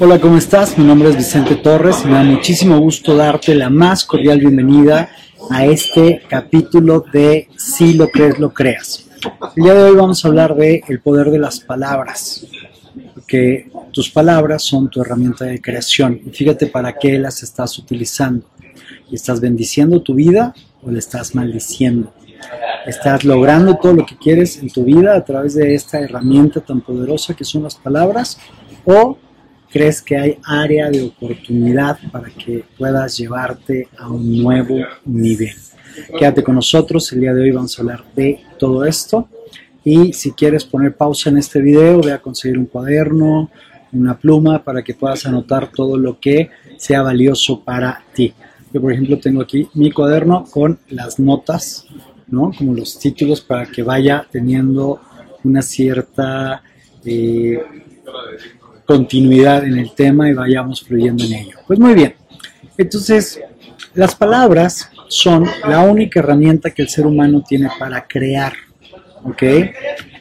Hola, ¿cómo estás? Mi nombre es Vicente Torres y me da muchísimo gusto darte la más cordial bienvenida a este capítulo de Si lo crees, lo creas. El día de hoy vamos a hablar de el poder de las palabras, porque tus palabras son tu herramienta de creación y fíjate para qué las estás utilizando. ¿Estás bendiciendo tu vida o le estás maldiciendo? ¿Estás logrando todo lo que quieres en tu vida a través de esta herramienta tan poderosa que son las palabras? ¿O crees que hay área de oportunidad para que puedas llevarte a un nuevo nivel? Quédate con nosotros, el día de hoy vamos a hablar de todo esto. Y si quieres poner pausa en este video, ve a conseguir un cuaderno, una pluma para que puedas anotar todo lo que sea valioso para ti. Yo, por ejemplo, tengo aquí mi cuaderno con las notas, ¿no? Como los títulos para que vaya teniendo una cierta eh, continuidad en el tema y vayamos fluyendo en ello. Pues muy bien. Entonces, las palabras son la única herramienta que el ser humano tiene para crear. ¿Ok?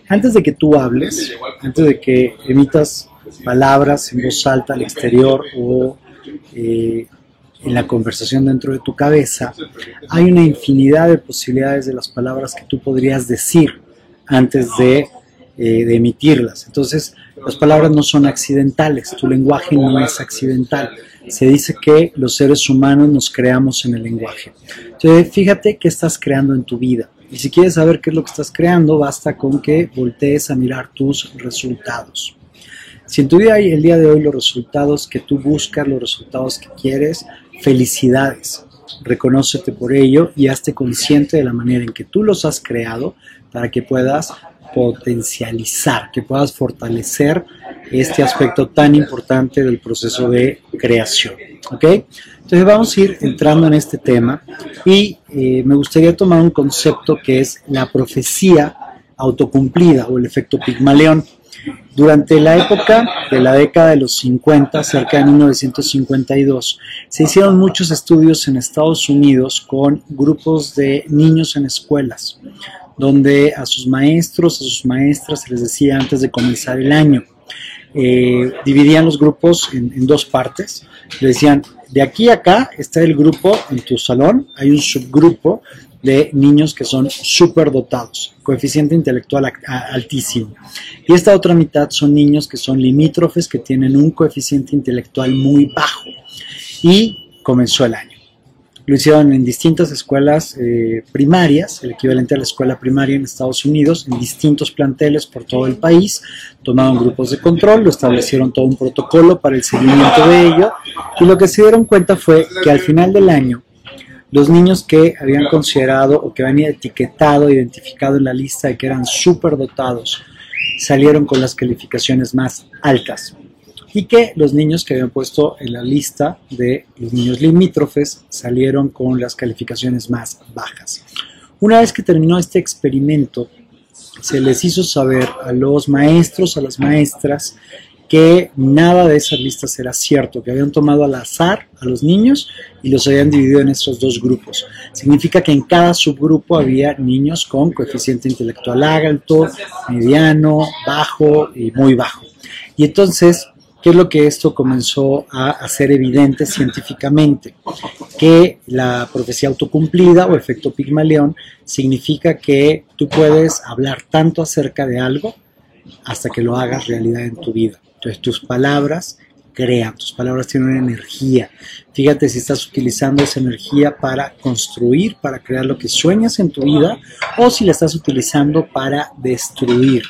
Antes de que tú hables, antes de que emitas palabras en voz alta al exterior o eh, en la conversación dentro de tu cabeza, hay una infinidad de posibilidades de las palabras que tú podrías decir antes de, eh, de emitirlas. Entonces, las palabras no son accidentales, tu lenguaje no es accidental. Se dice que los seres humanos nos creamos en el lenguaje. Entonces, fíjate qué estás creando en tu vida. Y si quieres saber qué es lo que estás creando, basta con que voltees a mirar tus resultados. Si en tu vida hay el día de hoy los resultados que tú buscas, los resultados que quieres, felicidades. Reconócete por ello y hazte consciente de la manera en que tú los has creado para que puedas potencializar, que puedas fortalecer este aspecto tan importante del proceso de creación. ¿Ok? Entonces vamos a ir entrando en este tema y eh, me gustaría tomar un concepto que es la profecía autocumplida o el efecto Pigmaleón. Durante la época de la década de los 50, cerca de 1952, se hicieron muchos estudios en Estados Unidos con grupos de niños en escuelas, donde a sus maestros, a sus maestras se les decía antes de comenzar el año, eh, dividían los grupos en, en dos partes, le decían, de aquí a acá está el grupo en tu salón, hay un subgrupo de niños que son súper dotados, coeficiente intelectual altísimo. Y esta otra mitad son niños que son limítrofes, que tienen un coeficiente intelectual muy bajo. Y comenzó el año. Lo hicieron en distintas escuelas eh, primarias, el equivalente a la escuela primaria en Estados Unidos, en distintos planteles por todo el país. Tomaron grupos de control, lo establecieron todo un protocolo para el seguimiento de ello. Y lo que se dieron cuenta fue que al final del año los niños que habían considerado o que habían etiquetado, identificado en la lista de que eran dotados, salieron con las calificaciones más altas. Y que los niños que habían puesto en la lista de los niños limítrofes salieron con las calificaciones más bajas. Una vez que terminó este experimento, se les hizo saber a los maestros, a las maestras, que nada de esas listas era cierto, que habían tomado al azar a los niños y los habían dividido en estos dos grupos. Significa que en cada subgrupo había niños con coeficiente intelectual alto, mediano, bajo y muy bajo. Y entonces, ¿qué es lo que esto comenzó a hacer evidente científicamente? Que la profecía autocumplida o efecto Pigmalión significa que tú puedes hablar tanto acerca de algo hasta que lo hagas realidad en tu vida. Entonces tus palabras crean, tus palabras tienen una energía. Fíjate si estás utilizando esa energía para construir, para crear lo que sueñas en tu vida, o si la estás utilizando para destruir,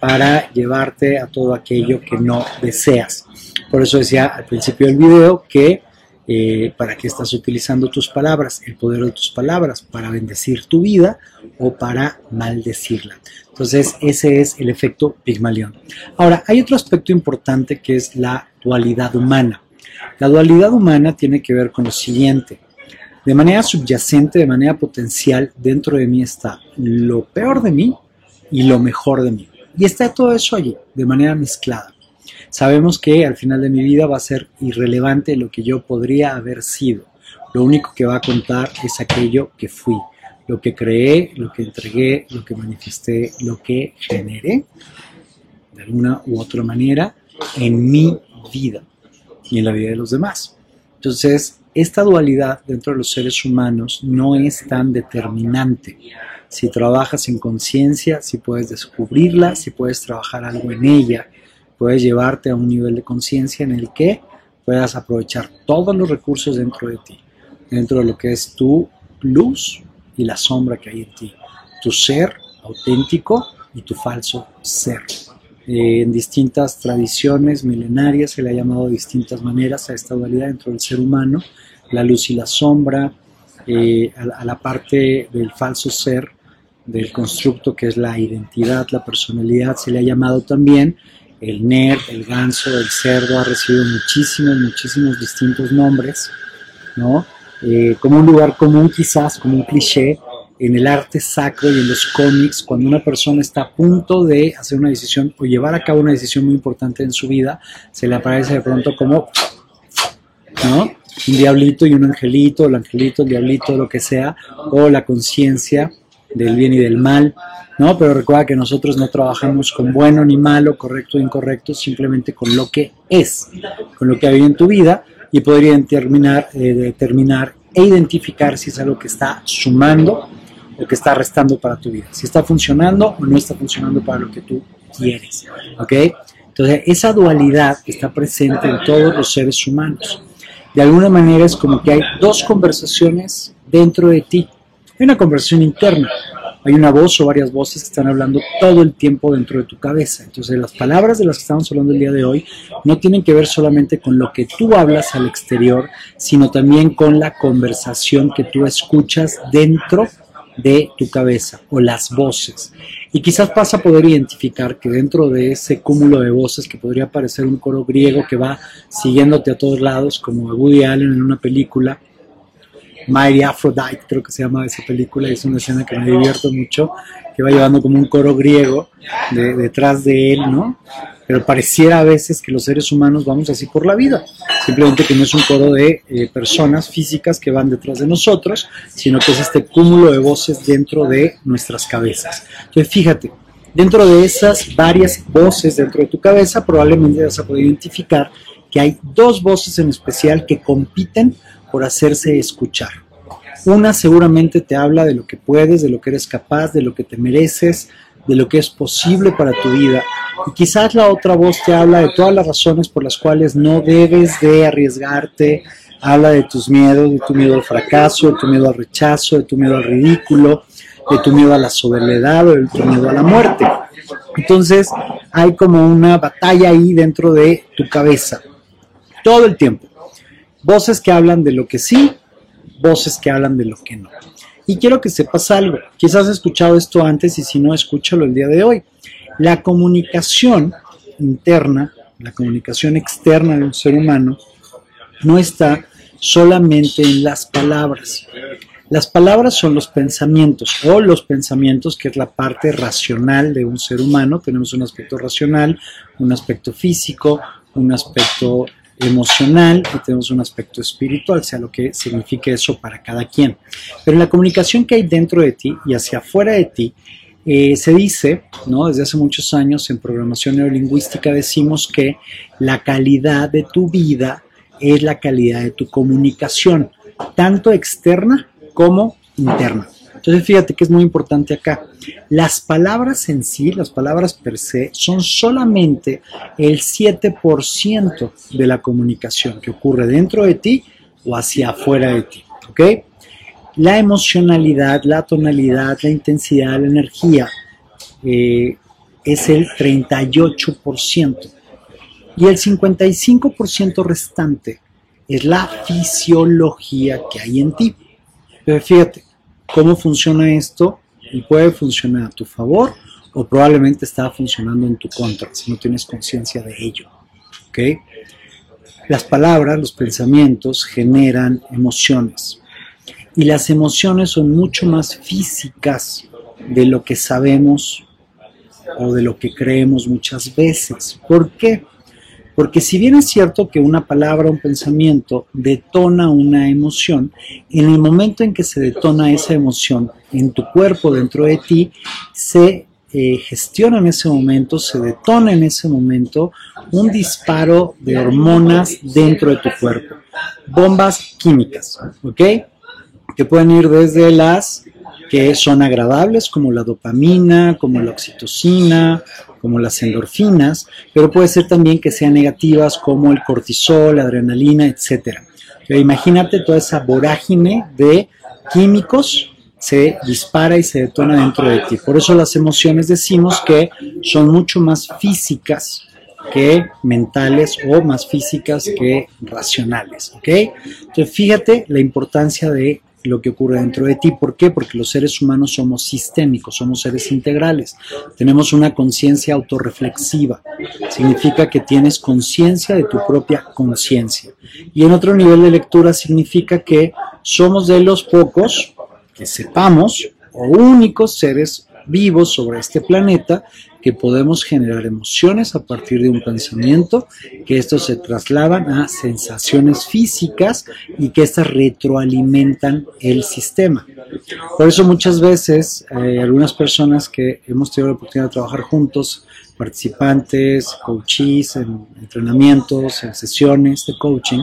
para llevarte a todo aquello que no deseas. Por eso decía al principio del video que eh, para qué estás utilizando tus palabras, el poder de tus palabras, para bendecir tu vida o para maldecirla. Entonces, ese es el efecto Pigmalión. Ahora, hay otro aspecto importante que es la dualidad humana. La dualidad humana tiene que ver con lo siguiente. De manera subyacente, de manera potencial, dentro de mí está lo peor de mí y lo mejor de mí. Y está todo eso allí, de manera mezclada. Sabemos que al final de mi vida va a ser irrelevante lo que yo podría haber sido. Lo único que va a contar es aquello que fui, lo que creé, lo que entregué, lo que manifesté, lo que generé, de alguna u otra manera, en mi vida. y en la vida de los demás. Entonces, esta dualidad dentro de los seres humanos no es tan determinante. Si trabajas en conciencia, si puedes descubrirla, si puedes trabajar algo en ella, puedes llevarte a un nivel de conciencia en el que puedas aprovechar todos los recursos dentro de ti, dentro de lo que es tu luz y la sombra que hay en ti, tu ser auténtico y tu falso ser. Eh, en distintas tradiciones milenarias se le ha llamado de distintas maneras a esta dualidad dentro del ser humano, la luz y la sombra, eh, a, la parte del falso ser, del constructo que es la identidad, la personalidad, se le ha llamado también el nerd, el ganso, el cerdo, ha recibido muchísimos, muchísimos distintos nombres, ¿no? Eh, como un lugar común quizás, como un cliché, en el arte sacro y en los cómics, cuando una persona está a punto de hacer una decisión o llevar a cabo una decisión muy importante en su vida, se le aparece de pronto como, ¿no? Un diablito y un angelito, el angelito, el diablito, lo que sea, o la conciencia del bien y del mal, ¿no? Pero recuerda que nosotros no trabajamos con bueno ni malo, correcto o incorrecto, simplemente con lo que es, con lo que hay en tu vida y podría determinar, eh, determinar e identificar si es algo que está sumando o que está restando para tu vida, si está funcionando o no está funcionando para lo que tú quieres, ¿ok? Entonces, esa dualidad está presente en todos los seres humanos. De alguna manera es como que hay dos conversaciones dentro de ti. Hay una conversación interna, hay una voz o varias voces que están hablando todo el tiempo dentro de tu cabeza. Entonces las palabras de las que estamos hablando el día de hoy no tienen que ver solamente con lo que tú hablas al exterior, sino también con la conversación que tú escuchas dentro de tu cabeza o las voces. Y quizás vas a poder identificar que dentro de ese cúmulo de voces que podría parecer un coro griego que va siguiéndote a todos lados, como Woody Allen en una película, Mighty Aphrodite, creo que se llama esa película, es una escena que me divierto mucho, que va llevando como un coro griego detrás de él, ¿no? Pero pareciera a veces que los seres humanos vamos así por la vida, simplemente que no es un coro de eh, personas físicas que van detrás de nosotros, sino que es este cúmulo de voces dentro de nuestras cabezas. Entonces, fíjate, dentro de esas varias voces dentro de tu cabeza, probablemente vas a poder identificar que hay dos voces en especial que compiten por hacerse escuchar. Una seguramente te habla de lo que puedes, de lo que eres capaz, de lo que te mereces, de lo que es posible para tu vida. Y quizás la otra voz te habla de todas las razones por las cuales no debes de arriesgarte, habla de tus miedos, de tu miedo al fracaso, de tu miedo al rechazo, de tu miedo al ridículo, de tu miedo a la soledad o de tu miedo a la muerte. Entonces hay como una batalla ahí dentro de tu cabeza, todo el tiempo. Voces que hablan de lo que sí, voces que hablan de lo que no. Y quiero que sepas algo, quizás has escuchado esto antes y si no, escúchalo el día de hoy. La comunicación interna, la comunicación externa de un ser humano, no está solamente en las palabras. Las palabras son los pensamientos o los pensamientos, que es la parte racional de un ser humano. Tenemos un aspecto racional, un aspecto físico, un aspecto emocional y tenemos un aspecto espiritual, sea lo que signifique eso para cada quien. Pero la comunicación que hay dentro de ti y hacia afuera de ti, eh, se dice, ¿no? desde hace muchos años en programación neurolingüística decimos que la calidad de tu vida es la calidad de tu comunicación, tanto externa como interna. Entonces fíjate que es muy importante acá. Las palabras en sí, las palabras per se, son solamente el 7% de la comunicación que ocurre dentro de ti o hacia afuera de ti. ¿Ok? La emocionalidad, la tonalidad, la intensidad, la energía eh, es el 38%. Y el 55% restante es la fisiología que hay en ti. Pero fíjate, cómo funciona esto y puede funcionar a tu favor o probablemente está funcionando en tu contra si no tienes conciencia de ello. Las palabras, los pensamientos generan emociones y las emociones son mucho más físicas de lo que sabemos o de lo que creemos muchas veces. ¿Por qué? Porque si bien es cierto que una palabra, un pensamiento detona una emoción, en el momento en que se detona esa emoción en tu cuerpo, dentro de ti, se eh, gestiona en ese momento, se detona en ese momento un disparo de hormonas dentro de tu cuerpo. Bombas químicas, ¿ok? Que pueden ir desde las que son agradables, como la dopamina, como la oxitocina, como las endorfinas, pero puede ser también que sean negativas como el cortisol, la adrenalina, etc. imagínate toda esa vorágine de químicos se dispara y se detona dentro de ti. Por eso las emociones decimos que son mucho más físicas que mentales o más físicas que racionales, ¿ok? Entonces fíjate la importancia de lo que ocurre dentro de ti. ¿Por qué? Porque los seres humanos somos sistémicos, somos seres integrales. Tenemos una conciencia autorreflexiva. Significa que tienes conciencia de tu propia conciencia. Y en otro nivel de lectura significa que somos de los pocos que sepamos o únicos seres vivos sobre este planeta que podemos generar emociones a partir de un pensamiento, que estos se trasladan a sensaciones físicas y que estas retroalimentan el sistema. Por eso muchas veces eh, algunas personas que hemos tenido la oportunidad de trabajar juntos, participantes, coaches, en entrenamientos, en sesiones de coaching,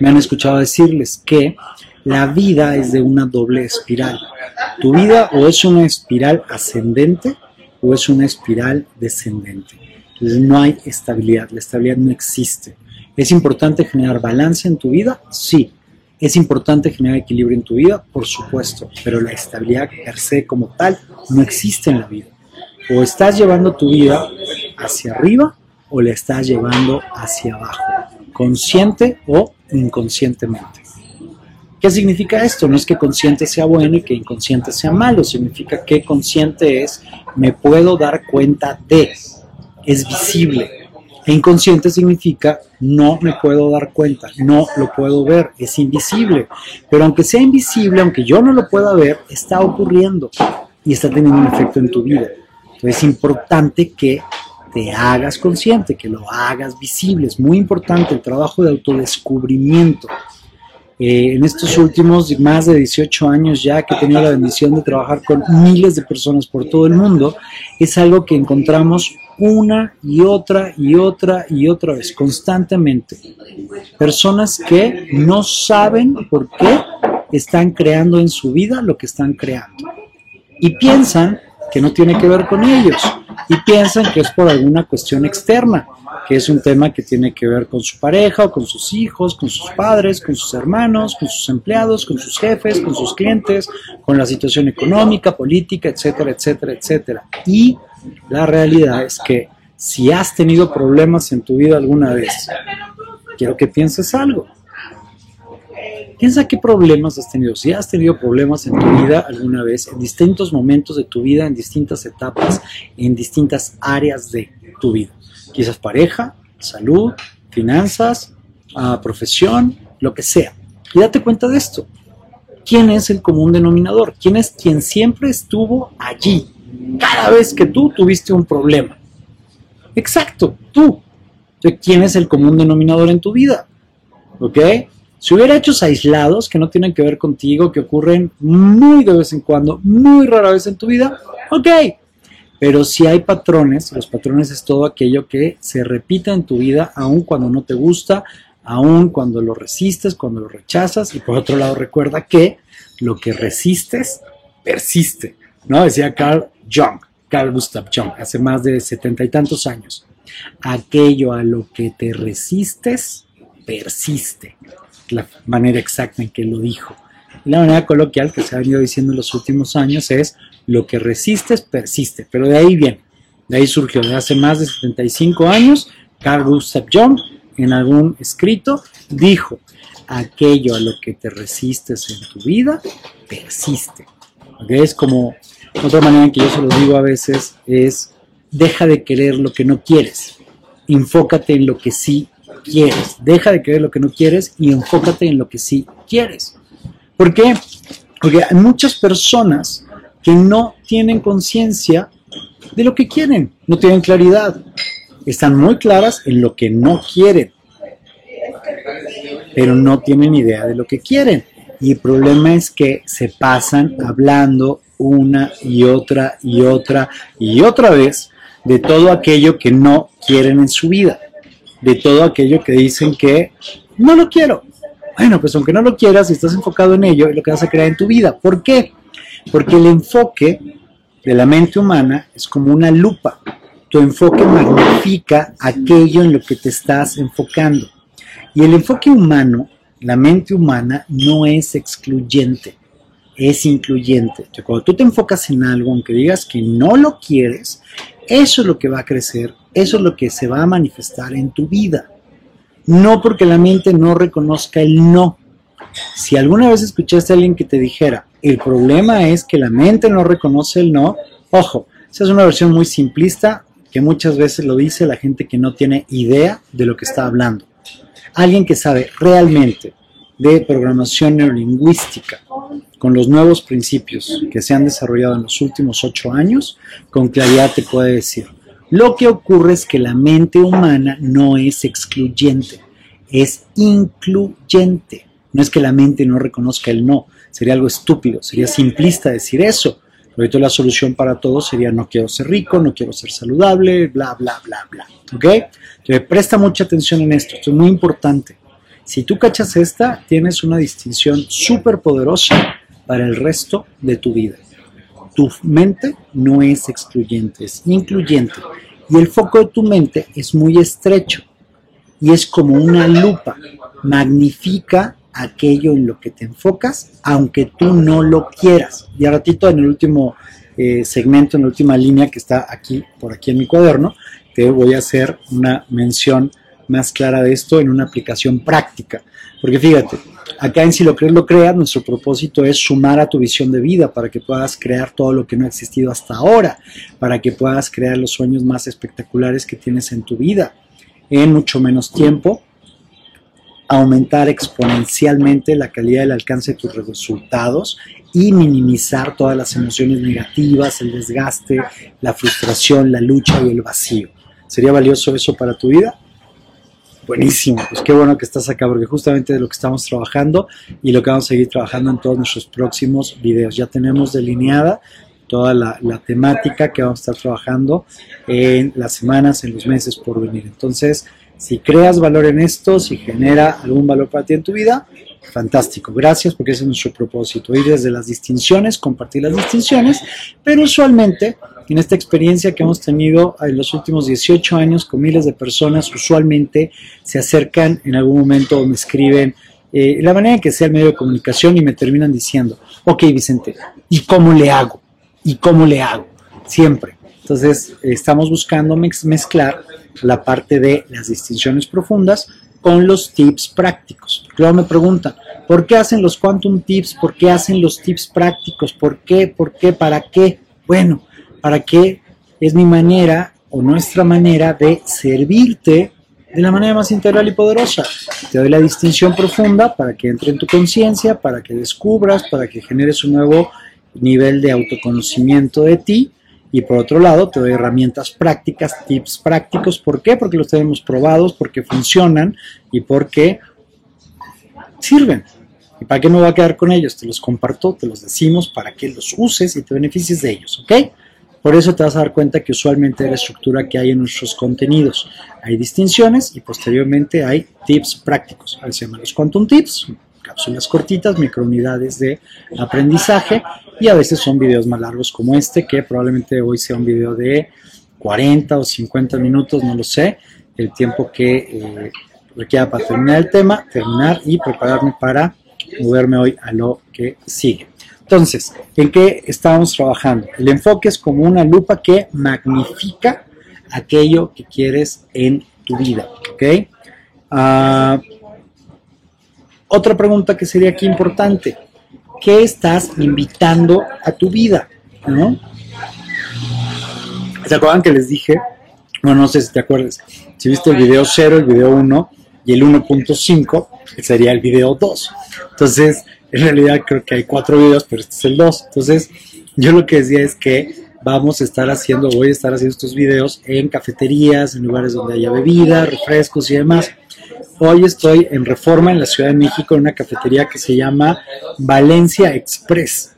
me han escuchado decirles que la vida es de una doble espiral. Tu vida o es una espiral ascendente o es una espiral descendente. No hay estabilidad, la estabilidad no existe. ¿Es importante generar balance en tu vida? Sí. ¿Es importante generar equilibrio en tu vida? Por supuesto, pero la estabilidad per se como tal no existe en la vida. O estás llevando tu vida hacia arriba o la estás llevando hacia abajo, consciente o inconscientemente. ¿Qué significa esto? No es que consciente sea bueno y que inconsciente sea malo, significa que consciente es me puedo dar cuenta de, es visible. E inconsciente significa no me puedo dar cuenta, no lo puedo ver, es invisible. Pero aunque sea invisible, aunque yo no lo pueda ver, está ocurriendo y está teniendo un efecto en tu vida. Entonces es importante que te hagas consciente, que lo hagas visible. Es muy importante el trabajo de autodescubrimiento. Eh, en estos últimos más de 18 años ya que he tenido la bendición de trabajar con miles de personas por todo el mundo, es algo que encontramos una y otra y otra y otra vez, constantemente. Personas que no saben por qué están creando en su vida lo que están creando. Y piensan que no tiene que ver con ellos. Y piensan que es por alguna cuestión externa que es un tema que tiene que ver con su pareja o con sus hijos, con sus padres, con sus hermanos, con sus empleados, con sus jefes, con sus clientes, con la situación económica, política, etcétera, etcétera, etcétera. Y la realidad es que si has tenido problemas en tu vida alguna vez, quiero que pienses algo. Piensa qué problemas has tenido. Si has tenido problemas en tu vida alguna vez, en distintos momentos de tu vida, en distintas etapas, en distintas áreas de tu vida quizás pareja, salud, finanzas, ah, profesión, lo que sea. Y date cuenta de esto. ¿Quién es el común denominador? ¿Quién es quien siempre estuvo allí? Cada vez que tú tuviste un problema. Exacto, tú. ¿quién es el común denominador en tu vida? ¿Ok? Si hubiera hechos aislados que no tienen que ver contigo, que ocurren muy de vez en cuando, muy rara vez en tu vida, ok, pero si hay patrones, los patrones es todo aquello que se repita en tu vida, aun cuando no te gusta, aun cuando lo resistes, cuando lo rechazas. Y por otro lado, recuerda que lo que resistes persiste, ¿no? Decía Carl Jung, Carl Gustav Jung, hace más de setenta y tantos años. Aquello a lo que te resistes persiste. La manera exacta en que lo dijo. Y la manera coloquial que se ha venido diciendo en los últimos años es lo que resistes persiste, pero de ahí viene, de ahí surgió, de hace más de 75 años, Carl Gustav Jung en algún escrito dijo, aquello a lo que te resistes en tu vida persiste. Es como, otra manera en que yo se lo digo a veces es, deja de querer lo que no quieres, enfócate en lo que sí quieres, deja de querer lo que no quieres y enfócate en lo que sí quieres. ¿Por qué? Porque hay muchas personas que no tienen conciencia de lo que quieren, no tienen claridad. Están muy claras en lo que no quieren, pero no tienen idea de lo que quieren. Y el problema es que se pasan hablando una y otra y otra y otra vez de todo aquello que no quieren en su vida, de todo aquello que dicen que no lo quiero. Bueno, pues aunque no lo quieras, si estás enfocado en ello, es lo que vas a crear en tu vida. ¿Por qué? Porque el enfoque de la mente humana es como una lupa. Tu enfoque magnifica aquello en lo que te estás enfocando. Y el enfoque humano, la mente humana, no es excluyente, es incluyente. cuando tú te enfocas en algo, aunque digas que no lo quieres, eso es lo que va a crecer, eso es lo que se va a manifestar en tu vida. No porque la mente no reconozca el no. Si alguna vez escuchaste a alguien que te dijera, el problema es que la mente no reconoce el no, ojo, esa es una versión muy simplista que muchas veces lo dice la gente que no tiene idea de lo que está hablando. Alguien que sabe realmente de programación neurolingüística con los nuevos principios que se han desarrollado en los últimos ocho años, con claridad te puede decir, lo que ocurre es que la mente humana no es excluyente, es incluyente. No es que la mente no reconozca el no, sería algo estúpido, sería simplista decir eso. Ahorita la solución para todo sería no quiero ser rico, no quiero ser saludable, bla, bla, bla, bla. ¿Ok? Entonces, presta mucha atención en esto, esto es muy importante. Si tú cachas esta, tienes una distinción súper poderosa para el resto de tu vida. Tu mente no es excluyente, es incluyente. Y el foco de tu mente es muy estrecho y es como una lupa. Magnifica aquello en lo que te enfocas, aunque tú no lo quieras. Y a ratito en el último eh, segmento, en la última línea que está aquí, por aquí en mi cuaderno, te voy a hacer una mención más clara de esto en una aplicación práctica. Porque fíjate, acá en Si lo crees, lo creas, nuestro propósito es sumar a tu visión de vida para que puedas crear todo lo que no ha existido hasta ahora, para que puedas crear los sueños más espectaculares que tienes en tu vida en mucho menos tiempo aumentar exponencialmente la calidad del alcance de tus resultados y minimizar todas las emociones negativas, el desgaste, la frustración, la lucha y el vacío. ¿Sería valioso eso para tu vida? Buenísimo, pues qué bueno que estás acá porque justamente de lo que estamos trabajando y lo que vamos a seguir trabajando en todos nuestros próximos videos. Ya tenemos delineada toda la, la, temática que vamos a estar trabajando en las semanas, en los meses por venir. Entonces, si creas valor en esto, si genera algún valor para ti en tu vida, fantástico. Gracias porque ese es nuestro propósito. Ir desde las distinciones, compartir las distinciones, pero usualmente en esta experiencia que hemos tenido en los últimos 18 años con miles de personas, usualmente se acercan en algún momento o me escriben eh, la manera en que sea el medio de comunicación y me terminan diciendo, ok Vicente, ¿y cómo le hago? ¿Y cómo le hago? Siempre. Entonces, estamos buscando mezclar la parte de las distinciones profundas con los tips prácticos. Luego me preguntan, ¿por qué hacen los quantum tips? ¿Por qué hacen los tips prácticos? ¿Por qué? ¿Por qué? ¿Para qué? Bueno, para qué es mi manera o nuestra manera de servirte de la manera más integral y poderosa. Te doy la distinción profunda para que entre en tu conciencia, para que descubras, para que generes un nuevo nivel de autoconocimiento de ti y por otro lado, te doy herramientas prácticas, tips prácticos. ¿Por qué? Porque los tenemos probados, porque funcionan y porque sirven. ¿Y para qué me voy a quedar con ellos? Te los comparto, te los decimos para que los uses y te beneficies de ellos, ¿ok? Por eso te vas a dar cuenta que usualmente la estructura que hay en nuestros contenidos hay distinciones y posteriormente hay tips prácticos. A se llaman los quantum tips, cápsulas cortitas, microunidades de aprendizaje y a veces son videos más largos como este, que probablemente hoy sea un video de 40 o 50 minutos, no lo sé, el tiempo que eh, requiera para terminar el tema, terminar y prepararme para moverme hoy a lo que sigue. Entonces, ¿en qué estamos trabajando? El enfoque es como una lupa que magnifica aquello que quieres en tu vida, ¿ok? Uh, otra pregunta que sería aquí importante, ¿qué estás invitando a tu vida? ¿No? ¿Se acuerdan que les dije? Bueno, no sé si te acuerdas, si viste el video 0, el video 1 y el 1.5, sería el video 2. Entonces, en realidad creo que hay cuatro videos, pero este es el 2. Entonces, yo lo que decía es que vamos a estar haciendo, voy a estar haciendo estos videos en cafeterías, en lugares donde haya bebida, refrescos y demás. Hoy estoy en Reforma, en la Ciudad de México, en una cafetería que se llama Valencia Express.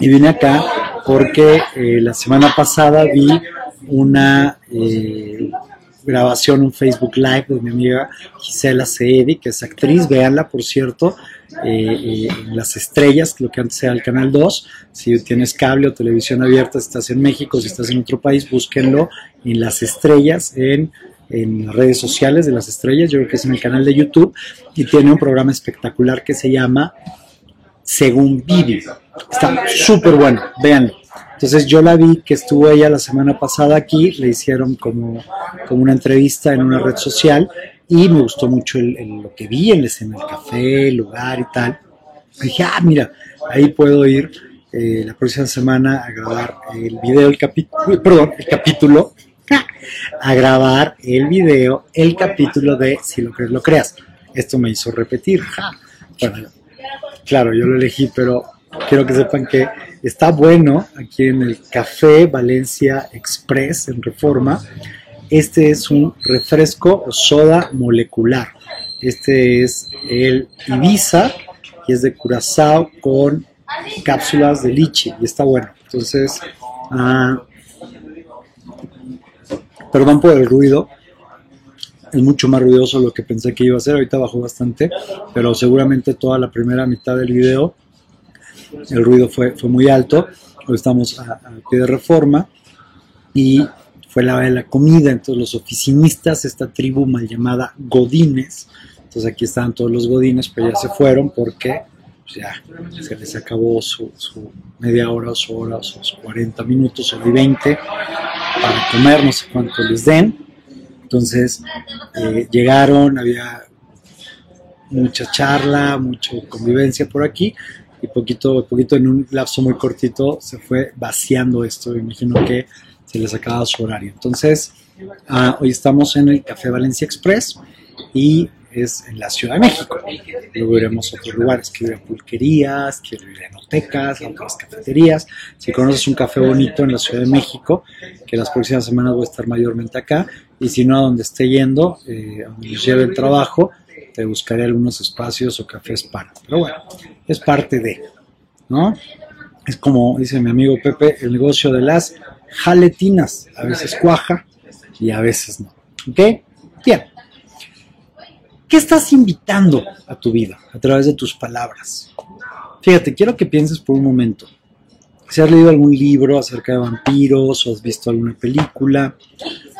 Y vine acá porque eh, la semana pasada vi una eh, grabación, un Facebook Live de mi amiga Gisela Seedi, que es actriz, véanla por cierto, eh, en Las Estrellas, lo que antes era el Canal 2. Si tienes cable o televisión abierta, si estás en México, si estás en otro país, búsquenlo en Las Estrellas, en en redes sociales de las estrellas, yo creo que es en el canal de YouTube, y tiene un programa espectacular que se llama Según Vivi. Está súper bueno, véanlo. Entonces yo la vi que estuvo ella la semana pasada aquí, le hicieron como, como una entrevista en una red social y me gustó mucho lo que vi en la escena, el café, el lugar y tal. dije, ah, mira, ahí puedo ir eh, la próxima semana a grabar el video, el capítulo, perdón, el capítulo, a grabar el video, el capítulo de Si lo crees, lo creas. Esto me hizo repetir. claro, yo lo elegí, pero quiero que sepan que está bueno aquí en el Café Valencia Express en Reforma. Este es un refresco o soda molecular. Este es el Ibiza y es de Curazao con cápsulas de lichi y está bueno. Entonces, ah, perdón por el ruido, es mucho más ruidoso lo que pensé que iba a ser, ahorita bajó bastante, pero seguramente toda la primera mitad del video el ruido fue, fue muy alto, hoy estamos a, pie de reforma y fue la de la comida, entonces los oficinistas, esta tribu mal llamada Godines, entonces aquí estaban todos los Godines, pero ya se fueron porque pues, ya se les acabó su, media hora su hora sus 40 minutos o 20 para comer, no sé cuánto les den. Entonces eh, llegaron, había mucha charla, mucha convivencia por aquí y poquito, poquito en un lapso muy cortito se fue vaciando esto. Imagino que se les acababa su horario. Entonces, ah, hoy estamos en el Café Valencia Express y es en la Ciudad de México. Luego iremos a otros lugares, quiero ir a pulquerías, quiero ir a enotecas, a otras cafeterías. Si conoces un café bonito en la Ciudad de México, que las próximas semanas voy a estar mayormente acá, y si no, a donde esté yendo, eh, a donde lleve el trabajo, te buscaré algunos espacios o cafés para. Pero bueno, es parte de, ¿no? Es como dice mi amigo Pepe, el negocio de las jaletinas. A veces cuaja y a veces no. ¿Ok? Bien. ¿Qué estás invitando a tu vida a través de tus palabras? Fíjate, quiero que pienses por un momento. Si has leído algún libro acerca de vampiros o has visto alguna película,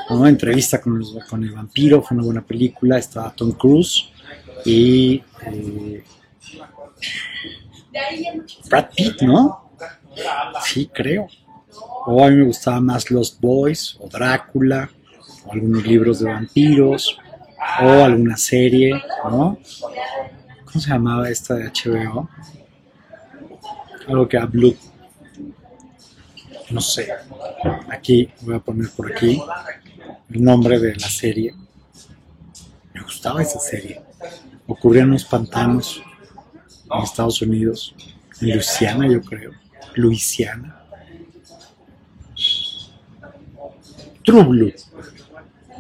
¿no? entrevista con, el vampiro, fue una buena película, estaba Tom Cruise y eh, Brad Pitt, ¿no? Sí, creo. O a mí me gustaba más Lost Boys o Drácula o algunos libros de vampiros o alguna serie, ¿no? ¿Cómo se llamaba esta de HBO? Algo que a Blue. No sé. Aquí voy a poner por aquí el nombre de la serie. Me gustaba esa serie. Ocurría en los pantanos en Estados Unidos, en Luisiana, yo creo. Luisiana. True Blue.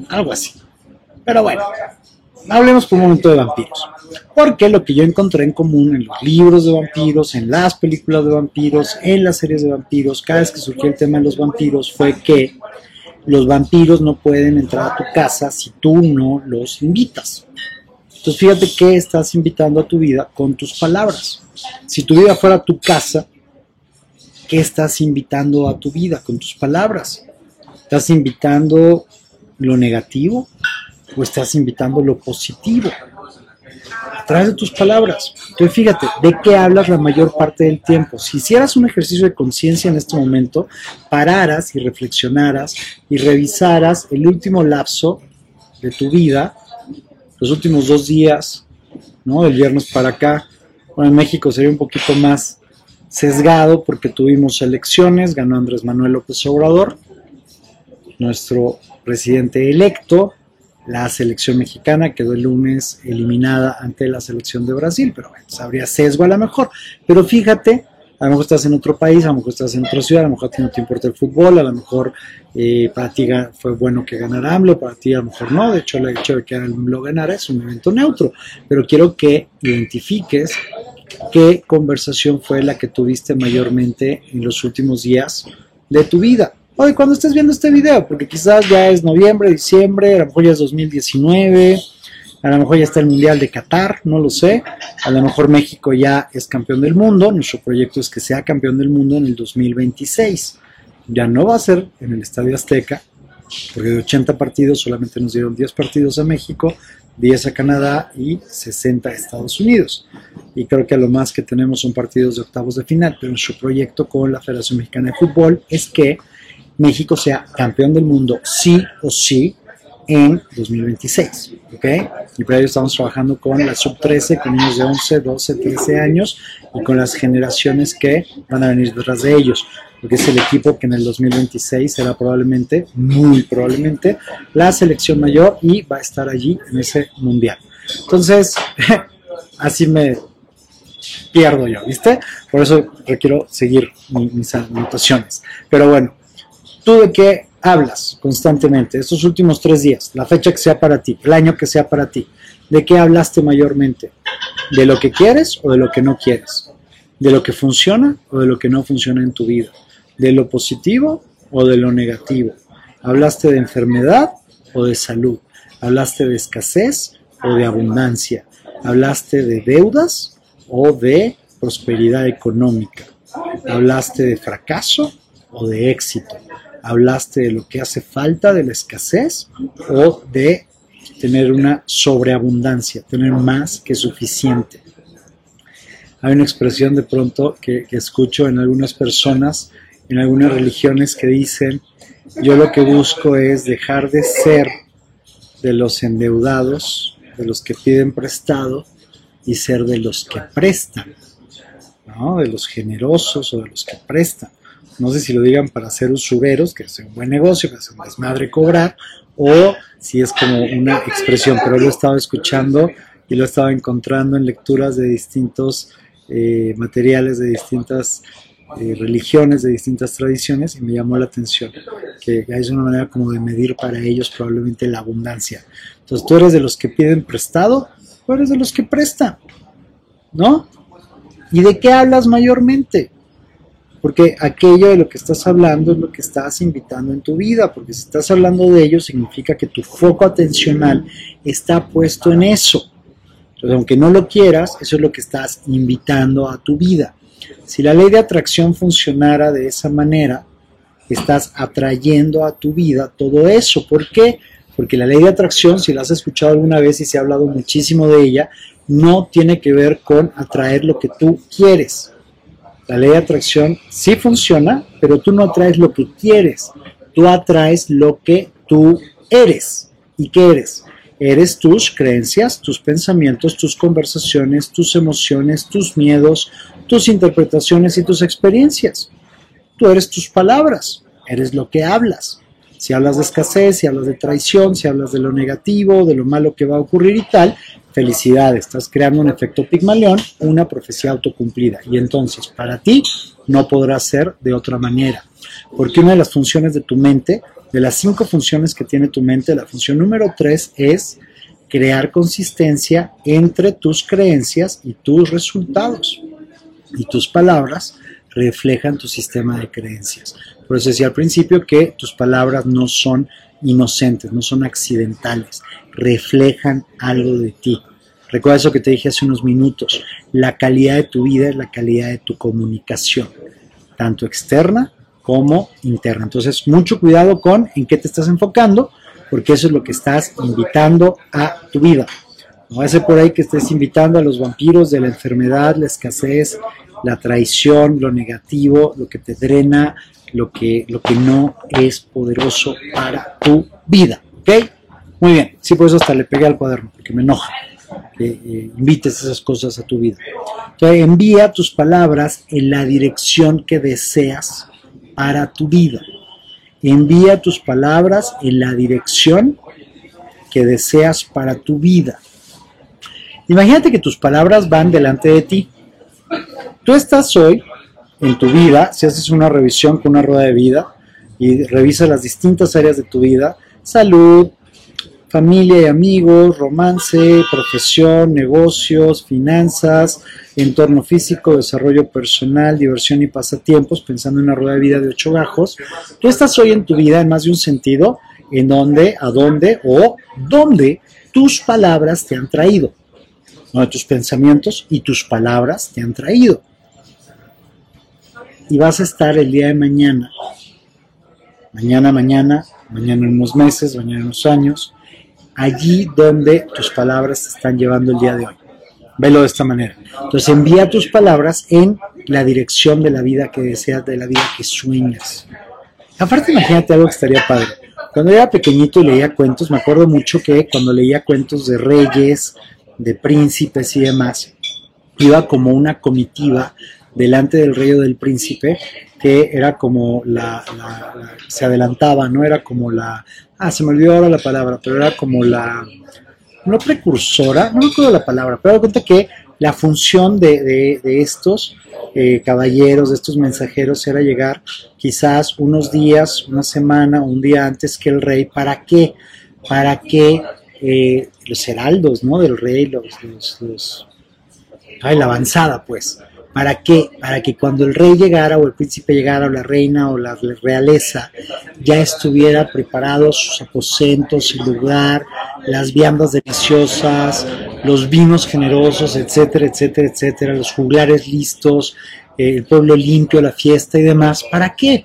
Algo así. Pero bueno, hablemos por un momento de vampiros. Porque lo que yo encontré en común en los libros de vampiros, en las películas de vampiros, en las series de vampiros, cada vez que surgió el tema de los vampiros, fue que los vampiros no pueden entrar a tu casa si tú no los invitas. Entonces fíjate qué estás invitando a tu vida con tus palabras. Si tu vida fuera tu casa, ¿qué estás invitando a tu vida con tus palabras? ¿Estás invitando lo negativo? O estás invitando lo positivo a través de tus palabras. Entonces fíjate, ¿de qué hablas la mayor parte del tiempo? Si hicieras un ejercicio de conciencia en este momento, pararas y reflexionaras y revisaras el último lapso de tu vida, los últimos dos días, ¿no? Del viernes para acá. Bueno, en México sería un poquito más sesgado porque tuvimos elecciones, ganó Andrés Manuel López Obrador, nuestro presidente electo, la selección mexicana quedó el lunes eliminada ante la selección de Brasil, pero bueno, habría sesgo a lo mejor. Pero fíjate, a lo mejor estás en otro país, a lo mejor estás en otra ciudad, a lo mejor a ti no te importa el fútbol, a lo mejor eh, para ti fue bueno que ganara AMLO, para ti a lo mejor no, de hecho el hecho de que AMLO ganara es un evento neutro, pero quiero que identifiques ¿qué conversación fue la que tuviste mayormente en los últimos días de tu vida? Hoy, cuando estés viendo este video, porque quizás ya es noviembre, diciembre, a lo mejor ya es 2019, a lo mejor ya está el Mundial de Qatar, no lo sé, a lo mejor México ya es campeón del mundo, nuestro proyecto es que sea campeón del mundo en el 2026. Ya no va a ser en el Estadio Azteca, porque de 80 partidos solamente nos dieron 10 partidos a México, 10 a Canadá y 60 a Estados Unidos. Y creo que a lo más que tenemos son partidos de octavos de final, pero nuestro proyecto con la Federación Mexicana de Fútbol es que México sea campeón del mundo sí o sí en 2026, ¿ok? Y para ello estamos trabajando con la sub-13, con niños de 11, 12, 13 años y con las generaciones que van a venir detrás de ellos, porque es el equipo que en el 2026 será probablemente, muy probablemente, la selección mayor y va a estar allí en ese mundial. Entonces, así me pierdo yo, ¿viste? Por eso requiero seguir mis anotaciones. Pero bueno, ¿tú de qué hablas constantemente estos últimos tres días? La fecha que sea para ti, el año que sea para ti. ¿De qué hablaste mayormente? ¿De lo que quieres o de lo que no quieres? ¿De lo que funciona o de lo que no funciona en tu vida? ¿De lo positivo o de lo negativo? ¿Hablaste de enfermedad o de salud? ¿Hablaste de escasez o de abundancia? ¿Hablaste de deudas o de prosperidad económica? ¿Hablaste de fracaso o de éxito? ¿Hablaste de lo que hace falta, de la escasez o de tener una sobreabundancia, tener más que suficiente? Hay una expresión de pronto que, escucho en algunas personas, en algunas religiones que dicen, yo lo que busco es dejar de ser de los endeudados, de los que piden prestado, y ser de los que prestan, ¿no? de los generosos o de los que prestan. No sé si lo digan para ser usureros, que es un buen negocio, que es un desmadre cobrar, o si es como una expresión, pero lo he estado escuchando y lo he estado encontrando en lecturas de distintos eh, materiales, de distintas eh, religiones, de distintas tradiciones, y me llamó la atención, que es una manera como de medir para ellos probablemente la abundancia. Entonces, tú eres de los que piden prestado, o eres de los que prestan, ¿no? ¿Y de qué hablas mayormente? Porque aquello de lo que estás hablando es lo que estás invitando en tu vida, porque si estás hablando de ello significa que tu foco atencional está puesto en eso. Entonces, aunque no lo quieras, eso es lo que estás invitando a tu vida. Si la ley de atracción funcionara de esa manera, estás atrayendo a tu vida todo eso. ¿Por qué? Porque la ley de atracción, si la has escuchado alguna vez y se ha hablado muchísimo de ella, no tiene que ver con atraer lo que tú quieres. La ley de atracción sí funciona, pero tú no atraes lo que quieres, tú atraes lo que tú eres. ¿Y qué eres? Eres tus creencias, tus pensamientos, tus conversaciones, tus emociones, tus miedos, tus interpretaciones y tus experiencias. Tú eres tus palabras, eres lo que hablas. Si hablas de escasez, si hablas de traición, si hablas de lo negativo, de lo malo que va a ocurrir y tal, felicidades, estás creando un efecto Pigmalión, una profecía autocumplida. Y entonces, para ti, no podrá ser de otra manera. Porque una de las funciones de tu mente, de las cinco funciones que tiene tu mente, la función número tres es crear consistencia entre tus creencias y tus resultados. Y tus palabras reflejan tu sistema de creencias. Por eso decía al principio que tus palabras no son inocentes, no son accidentales, reflejan algo de ti. Recuerda eso que te dije hace unos minutos, la calidad de tu vida es la calidad de tu comunicación, tanto externa como interna. Entonces, mucho cuidado con en qué te estás enfocando, porque eso es lo que estás invitando a tu vida. No ser por ahí que estés invitando a los vampiros de la enfermedad, la escasez, la traición, lo negativo, lo que te drena, lo que, lo que no es poderoso para tu vida. ¿Ok? Muy bien. Sí, por eso hasta le pegué al cuaderno, porque me enoja que eh, invites esas cosas a tu vida. Entonces, envía tus palabras en la dirección que deseas para tu vida. Envía tus palabras en la dirección que deseas para tu vida. Imagínate que tus palabras van delante de ti. Tú estás hoy en tu vida, si haces una revisión con una rueda de vida y revisas las distintas áreas de tu vida, salud, familia y amigos, romance, profesión, negocios, finanzas, entorno físico, desarrollo personal, diversión y pasatiempos, pensando en una rueda de vida de ocho bajos. Tú estás hoy en tu vida en más de un sentido, en donde, a dónde o dónde tus palabras te han traído. No, tus pensamientos y tus palabras te han traído. Y vas a estar el día de mañana, mañana, mañana, mañana en unos meses, mañana en unos años, allí donde tus palabras te están llevando el día de hoy. Velo de esta manera. Entonces envía tus palabras en la dirección de la vida que deseas, de la vida que sueñas. Aparte, imagínate algo que estaría padre. Cuando era pequeñito y leía cuentos, me acuerdo mucho que cuando leía cuentos de reyes, de príncipes y demás, iba como una comitiva delante del rey o del príncipe que era como la, se adelantaba, no era como la, ah, se me olvidó ahora la palabra, pero era como la, no precursora, no recuerdo la palabra, pero cuenta que la función de, estos eh, caballeros, de estos mensajeros, era llegar quizás unos días, una semana, un día antes que el rey. ¿Para qué? Para que eh, los heraldos ¿no? del rey, los, los, los ay, la avanzada, pues, ¿Para qué? Para que cuando el rey llegara o el príncipe llegara o la reina o la realeza ya estuviera preparado sus aposentos, el lugar, las viandas deliciosas, los vinos generosos, etcétera, etcétera, etcétera, los juglares listos, el pueblo limpio, la fiesta y demás. ¿Para qué?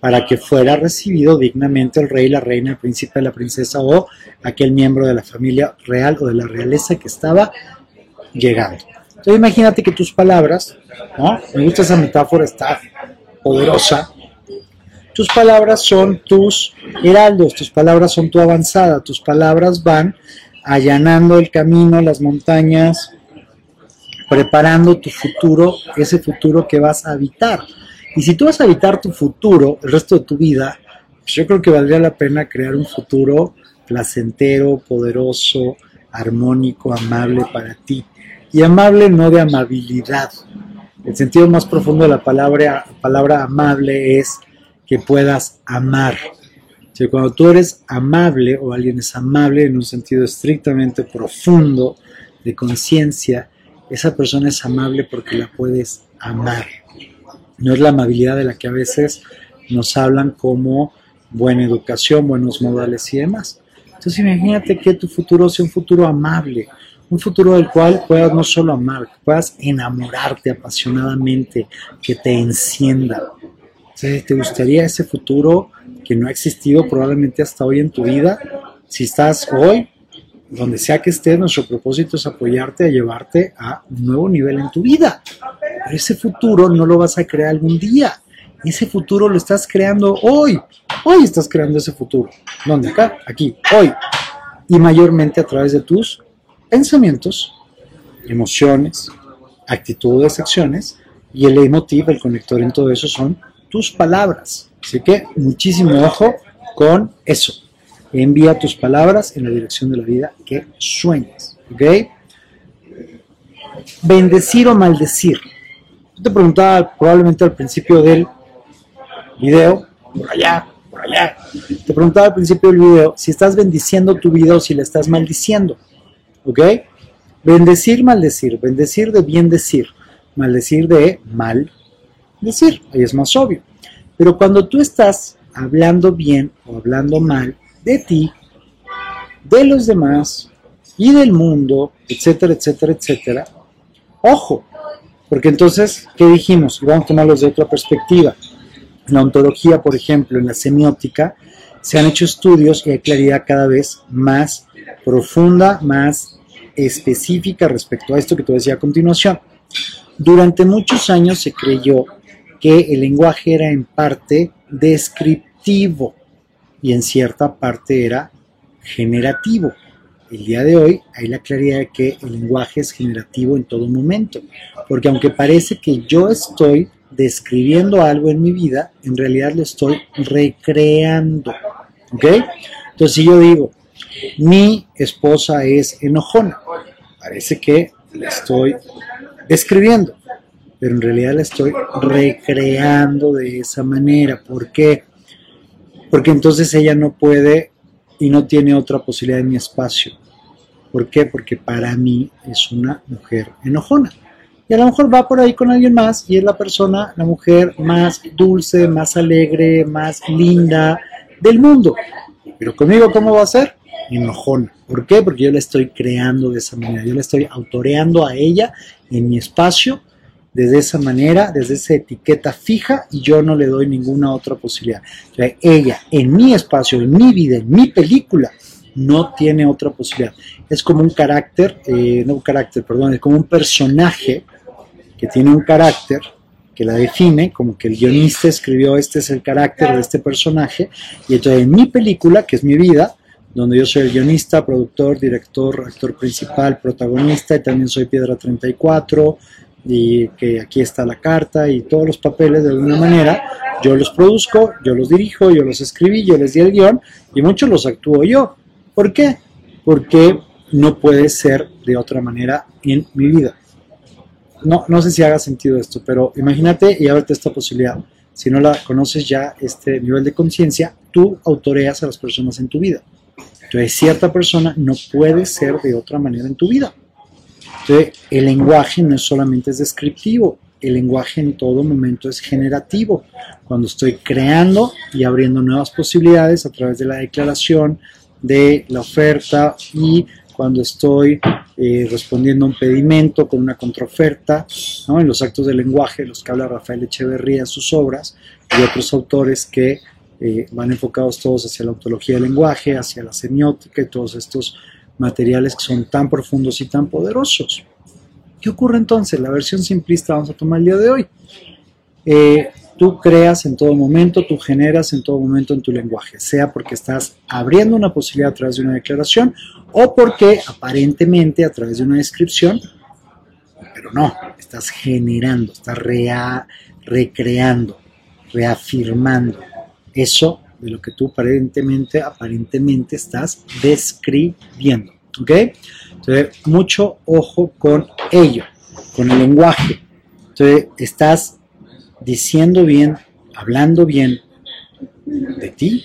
Para que fuera recibido dignamente el rey, la reina, el príncipe, la princesa o aquel miembro de la familia real o de la realeza que estaba llegando. Entonces imagínate que tus palabras, ¿no? Me gusta esa metáfora, está poderosa. Tus palabras son tus heraldos, tus palabras son tu avanzada, tus palabras van allanando el camino, las montañas, preparando tu futuro, ese futuro que vas a habitar. Y si tú vas a habitar tu futuro, el resto de tu vida, pues yo creo que valdría la pena crear un futuro placentero, poderoso, armónico, amable para ti. Y amable no de amabilidad. El sentido más profundo de la palabra, palabra amable es que puedas amar. Si cuando tú eres amable o alguien es amable en un sentido estrictamente profundo de conciencia, esa persona es amable porque la puedes amar. No es la amabilidad de la que a veces nos hablan como buena educación, buenos modales y demás. Entonces imagínate que tu futuro sea un futuro amable, un futuro del cual puedas no solo amar, puedas enamorarte apasionadamente, que te encienda. ¿Te gustaría ese futuro que no ha existido probablemente hasta hoy en tu vida? Si estás hoy, donde sea que estés, nuestro propósito es apoyarte a llevarte a un nuevo nivel en tu vida. Pero ese futuro no lo vas a crear algún día. Ese futuro lo estás creando hoy. Hoy estás creando ese futuro. ¿Dónde? Acá, aquí, hoy. Y mayormente a través de tus pensamientos, emociones, actitudes, acciones, y el leitmotiv, el conector en todo eso son tus palabras. Así que muchísimo ojo con eso. Envía tus palabras en la dirección de la vida que sueñas. ¿Ok? Bendecir o maldecir. Yo te preguntaba probablemente al principio del video, por allá, por allá. Te preguntaba al principio del video si estás bendiciendo tu vida o si la estás maldiciendo. ¿Ok? Bendecir, maldecir. Bendecir de bien decir. Maldecir de mal decir. Ahí es más obvio. Pero cuando tú estás hablando bien o hablando mal de ti, de los demás y del mundo, etcétera, etcétera, etcétera, ojo, porque entonces, ¿qué dijimos? Vamos a tomarlos de otra perspectiva. En la ontología, por ejemplo, en la semiótica, se han hecho estudios y hay claridad cada vez más profunda, más específica respecto a esto que te decía a continuación. Durante muchos años se creyó que el lenguaje era en parte descriptivo y en cierta parte era generativo. El día de hoy hay la claridad de que el lenguaje es generativo en todo momento, porque aunque parece que yo estoy describiendo algo en mi vida, en realidad lo estoy recreando. ¿Ok? Entonces, si yo digo, mi esposa es enojona. Parece que la estoy describiendo, pero en realidad la estoy recreando de esa manera. ¿Por qué? Porque entonces ella no puede y no tiene otra posibilidad en mi espacio. ¿Por qué? Porque para mí es una mujer enojona. Y a lo mejor va por ahí con alguien más y es la persona, la mujer más dulce, más alegre, más linda del mundo. Pero conmigo, ¿cómo va a ser? Enojona. ¿Por qué? Porque yo la estoy creando de esa manera. Yo la estoy autoreando a ella en mi espacio desde esa manera, desde esa etiqueta fija y yo no le doy ninguna otra posibilidad. Ella en mi espacio, en mi vida, en mi película, no tiene otra posibilidad. Es como un carácter, eh, no un carácter, perdón, es como un personaje que tiene un carácter que la define, como que el guionista escribió este es el carácter de este personaje, y entonces en mi película, que es mi vida, donde yo soy el guionista, productor, director, actor principal, protagonista, y también soy Piedra 34, y que aquí está la carta y todos los papeles de alguna manera, yo los produzco, yo los dirijo, yo los escribí, yo les di el guion, y muchos los actúo yo. ¿Por qué? Porque no puede ser de otra manera en mi vida no, no sé si haga sentido esto, pero imagínate y ábrete esta posibilidad. Si no la conoces ya, este nivel de conciencia, tú autoreas a las personas en tu vida. Entonces, cierta persona no puede ser de otra manera en tu vida. Entonces, el lenguaje no solamente es descriptivo, el lenguaje en todo momento es generativo. Cuando estoy creando y abriendo nuevas posibilidades a través de la declaración, de la oferta y cuando estoy eh, respondiendo a un pedimento con una contraoferta, en los actos de lenguaje, los que habla Rafael Echeverría sus obras, y otros autores que eh, van enfocados todos hacia la ontología del lenguaje, hacia la semiótica y todos estos materiales que son tan profundos y tan poderosos. ¿Qué ocurre entonces? La versión simplista vamos a tomar el día de hoy. Eh, tú creas en todo momento, tú generas en todo momento en tu lenguaje, sea porque estás abriendo una posibilidad a través de una declaración o porque aparentemente a través de una descripción, pero no, estás generando, estás recreando, reafirmando eso de lo que tú aparentemente, aparentemente estás describiendo. ¿Ok? Entonces, mucho ojo con ello, con el lenguaje. Entonces, estás diciendo bien, hablando bien de ti,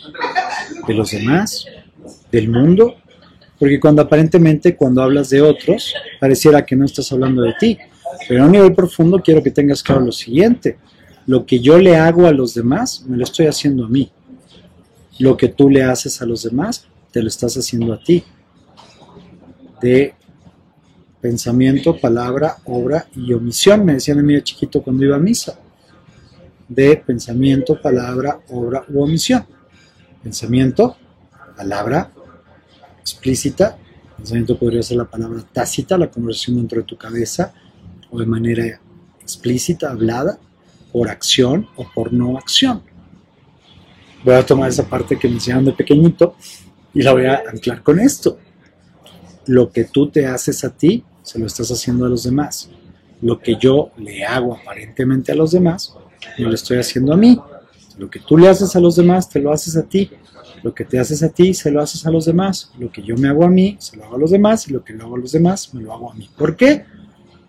de los demás, del mundo, porque cuando aparentemente cuando hablas de otros, pareciera que no estás hablando de ti. Pero a un nivel profundo quiero que tengas claro lo siguiente. Lo que yo le hago a los demás, me lo estoy haciendo a mí. Lo que tú le haces a los demás, te lo estás haciendo a ti. De pensamiento, palabra, obra y omisión, me decían a mí de chiquito cuando iba a misa. De pensamiento, palabra, obra u omisión. Pensamiento, palabra, explícita, pensamiento podría ser la palabra tácita, la conversación dentro de tu cabeza, o de manera explícita, hablada, por acción o por no acción. Voy a tomar esa parte que me enseñaron de pequeñito y la voy a anclar con esto. Lo que tú te haces a ti, se lo estás haciendo a los demás. Lo que yo le hago aparentemente a los demás, no lo estoy haciendo a mí. Lo que tú le haces a los demás, te lo haces a ti. Lo que te haces a ti, se lo haces a los demás. Lo que yo me hago a mí, se lo hago a los demás. Y lo que lo hago a los demás, me lo hago a mí. ¿Por qué?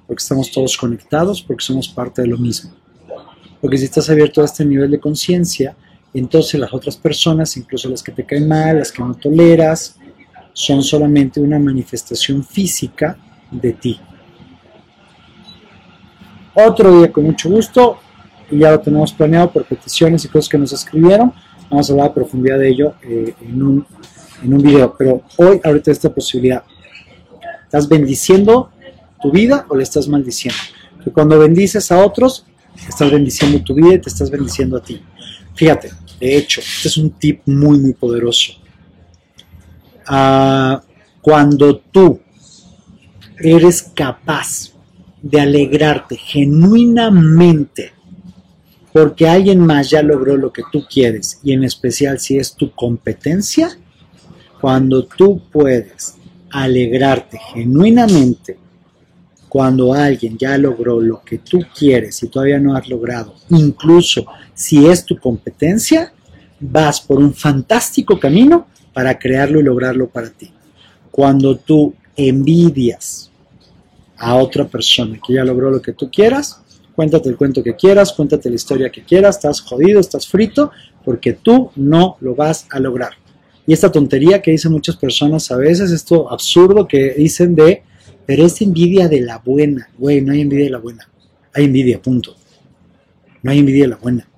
Porque estamos todos conectados, porque somos parte de lo mismo. Porque si estás abierto a este nivel de conciencia, entonces las otras personas, incluso las que te caen mal, las que no toleras, son solamente una manifestación física de ti. Otro día con mucho gusto, y ya lo tenemos planeado por peticiones y cosas que nos escribieron. Vamos a hablar a profundidad de ello eh, en, un, en un video. Pero hoy, ahorita esta posibilidad. ¿Estás bendiciendo tu vida o le estás maldiciendo? Que cuando bendices a otros, estás bendiciendo tu vida y te estás bendiciendo a ti. Fíjate, de hecho, este es un tip muy, muy poderoso. Ah, cuando tú eres capaz de alegrarte genuinamente porque alguien más ya logró lo que tú quieres y en especial si es tu competencia, cuando tú puedes alegrarte genuinamente cuando alguien ya logró lo que tú quieres y todavía no has logrado, incluso si es tu competencia, vas por un fantástico camino para crearlo y lograrlo para ti. Cuando tú envidias a otra persona que ya logró lo que tú quieras, Cuéntate el cuento que quieras, cuéntate la historia que quieras, estás jodido, estás frito, porque tú no lo vas a lograr. Y esta tontería que dicen muchas personas a veces, esto absurdo que dicen de, pero es envidia de la buena. Güey, no hay envidia de la buena. Hay envidia, punto. No hay envidia de la buena.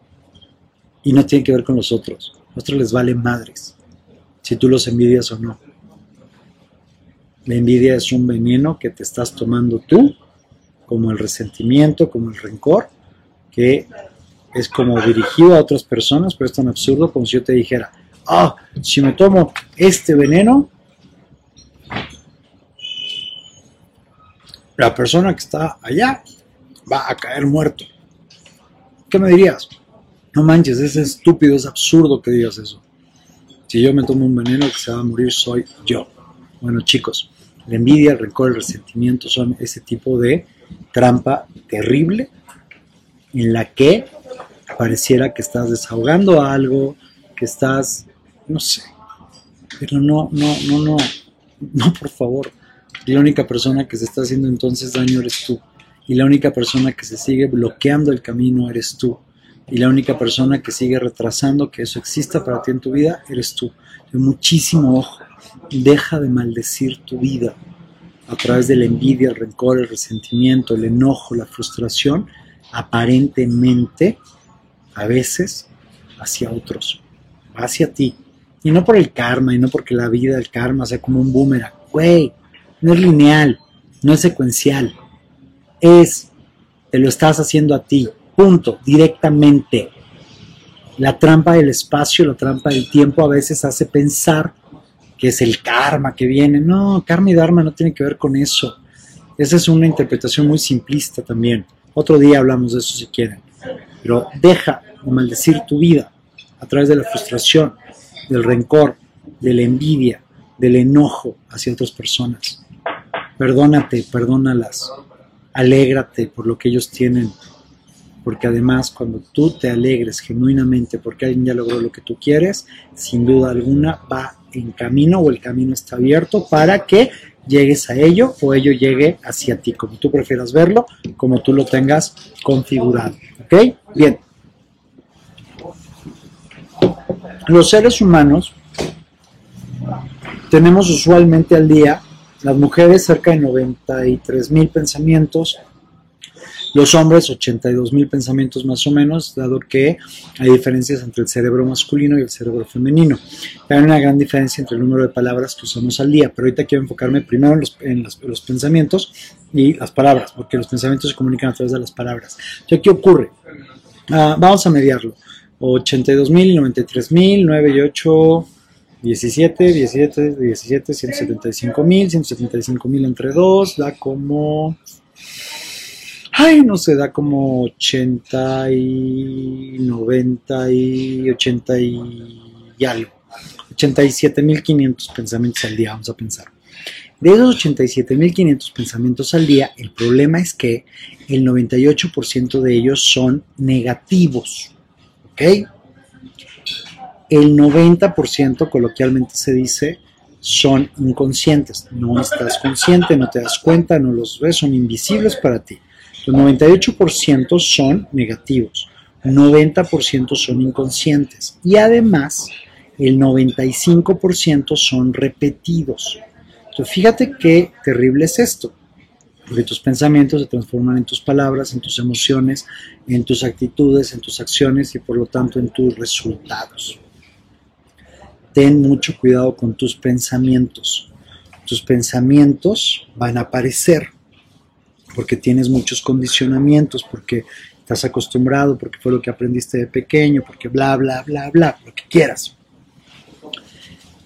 Y no tiene que ver con los otros. A otros les vale madres. Si tú los envidias o no. La envidia es un veneno que te estás tomando tú, como el resentimiento, como el rencor, que es como dirigido a otras personas, pero es tan absurdo como si yo te dijera, ah, si me tomo este veneno, la persona que está allá va a caer muerto. ¿Qué me dirías? No manches, es estúpido, es absurdo que digas eso. Si yo me tomo un veneno, que se va a morir soy yo. Bueno, chicos, la envidia, el rencor, el resentimiento son ese tipo de trampa terrible en la que pareciera que estás desahogando algo, que estás, no sé, pero no, no, no, no, no, por favor. La única persona que se está haciendo entonces daño eres tú. Y la única persona que se sigue bloqueando el camino eres tú. Y la única persona que sigue retrasando que eso exista para ti en tu vida eres tú. Muchísimo ojo. Deja de maldecir tu vida a través de la envidia, el rencor, el resentimiento, el enojo, la frustración, aparentemente, a veces, hacia otros, hacia ti. Y no por el karma, y no porque la vida, el karma sea como un boomerang. Güey, no es lineal, no es secuencial. Es, te lo estás haciendo a ti, punto, directamente. La trampa del espacio, la trampa del tiempo a veces hace pensar que es el karma que viene. No, karma y dharma no tienen que ver con eso. Esa es una interpretación muy simplista también. Otro día hablamos de eso si quieren. Pero deja de maldecir tu vida a través de la frustración, del rencor, de la envidia, del enojo hacia otras personas. Perdónate, perdónalas. Alégrate por lo que ellos tienen. Porque además cuando tú te alegres genuinamente porque alguien ya logró lo que tú quieres, sin duda alguna va en camino o el camino está abierto para que llegues a ello o ello llegue hacia ti, como tú prefieras verlo, como tú lo tengas configurado. ¿Ok? Bien. Los seres humanos tenemos usualmente al día, las mujeres cerca de 93 mil pensamientos, los hombres 82 mil pensamientos más o menos, dado que hay diferencias entre el cerebro masculino y el cerebro femenino. Hay una gran diferencia entre el número de palabras que usamos al día, pero ahorita quiero enfocarme primero en los, pensamientos y las palabras, porque los pensamientos se comunican a través de las palabras. Entonces, ¿qué ocurre? Ah, vamos a mediarlo. 82 mil, 93 mil, 9 y 8, 17, 17, 17, 175 mil, 175 mil entre 2, da como ay, no se da como 80 y 90 y 80 y algo. 87.500 pensamientos al día, vamos a pensar. De esos 87.500 pensamientos al día, el problema es que el 98% de ellos son negativos. ¿Ok? El 90% coloquialmente se dice son inconscientes. No estás consciente, no te das cuenta, no los ves, son invisibles para ti. El 98% son negativos, 90% son inconscientes y además el 95% son repetidos. Entonces fíjate qué terrible es esto, porque tus pensamientos se transforman en tus palabras, en tus emociones, en tus actitudes, en tus acciones y por lo tanto en tus resultados. Ten mucho cuidado con tus pensamientos. Tus pensamientos van a aparecer porque tienes muchos condicionamientos, porque estás acostumbrado, porque fue lo que aprendiste de pequeño, porque bla, bla, bla, bla, lo que quieras.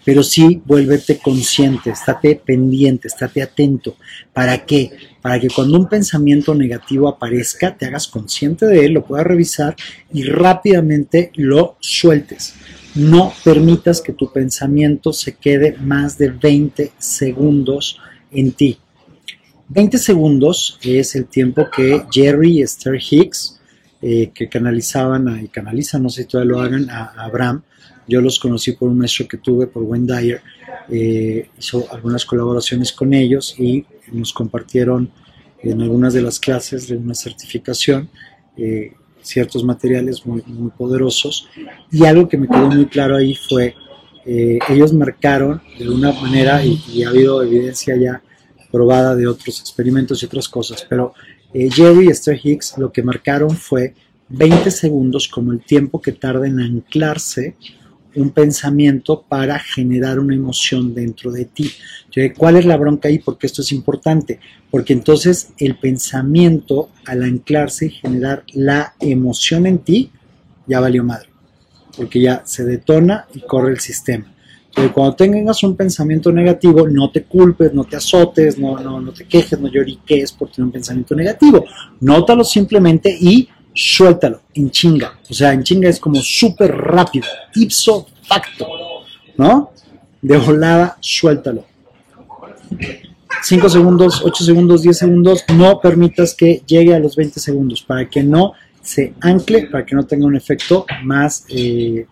Pero sí, vuélvete consciente, estate pendiente, estate atento. ¿Para qué? Para que cuando un pensamiento negativo aparezca, te hagas consciente de él, lo puedas revisar y rápidamente lo sueltes. No permitas que tu pensamiento se quede más de 20 segundos en ti. 20 segundos es el tiempo que Jerry y Esther Hicks, eh, que canalizaban y canalizan, no sé si todavía lo hagan, a, Abraham. Yo los conocí por un maestro que tuve, por Wayne Dyer. Eh, hizo algunas colaboraciones con ellos y nos compartieron en algunas de las clases de una certificación eh, ciertos materiales muy, muy poderosos. Y algo que me quedó muy claro ahí fue eh, ellos marcaron de una manera, y, ha habido evidencia ya probada de otros experimentos y otras cosas, pero eh, Jerry y Esther Hicks lo que marcaron fue 20 segundos como el tiempo que tarda en anclarse un pensamiento para generar una emoción dentro de ti. ¿Cuál es la bronca ahí? Porque esto es importante. Porque entonces el pensamiento al anclarse y generar la emoción en ti, ya valió madre. Porque ya se detona y corre el sistema. Entonces, cuando tengas un pensamiento negativo, no te culpes, no te azotes, no, no, no te quejes, no lloriques por tener un pensamiento negativo. Nótalo simplemente y suéltalo, en chinga. O sea, en chinga es como súper rápido, ipso facto, ¿no? De volada, suéltalo. 5 segundos, 8 segundos, 10 segundos, no permitas que llegue a los 20 segundos para que no se ancle, para que no tenga un efecto más eh,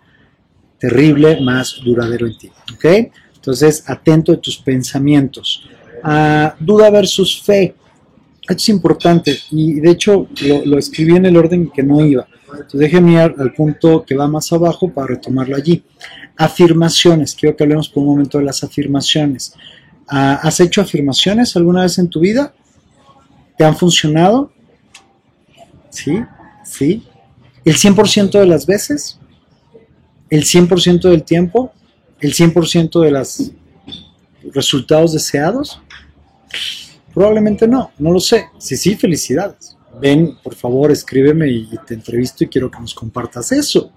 terrible, más duradero en ti. ¿Ok? Entonces, atento de tus pensamientos. Ah, duda versus fe. Esto es importante y de hecho lo, escribí en el orden que no iba. Entonces déjenme ir al punto que va más abajo para retomarlo allí. Afirmaciones. Quiero que hablemos por un momento de las afirmaciones. Ah, ¿Has hecho afirmaciones alguna vez en tu vida? ¿Te han funcionado? ¿Sí? ¿Sí? ¿El 100% de las veces? ¿El 100% del tiempo? ¿El 100% de los resultados deseados? Probablemente no, no lo sé. Si sí, felicidades. Ven, por favor, escríbeme y te entrevisto y quiero que nos compartas eso.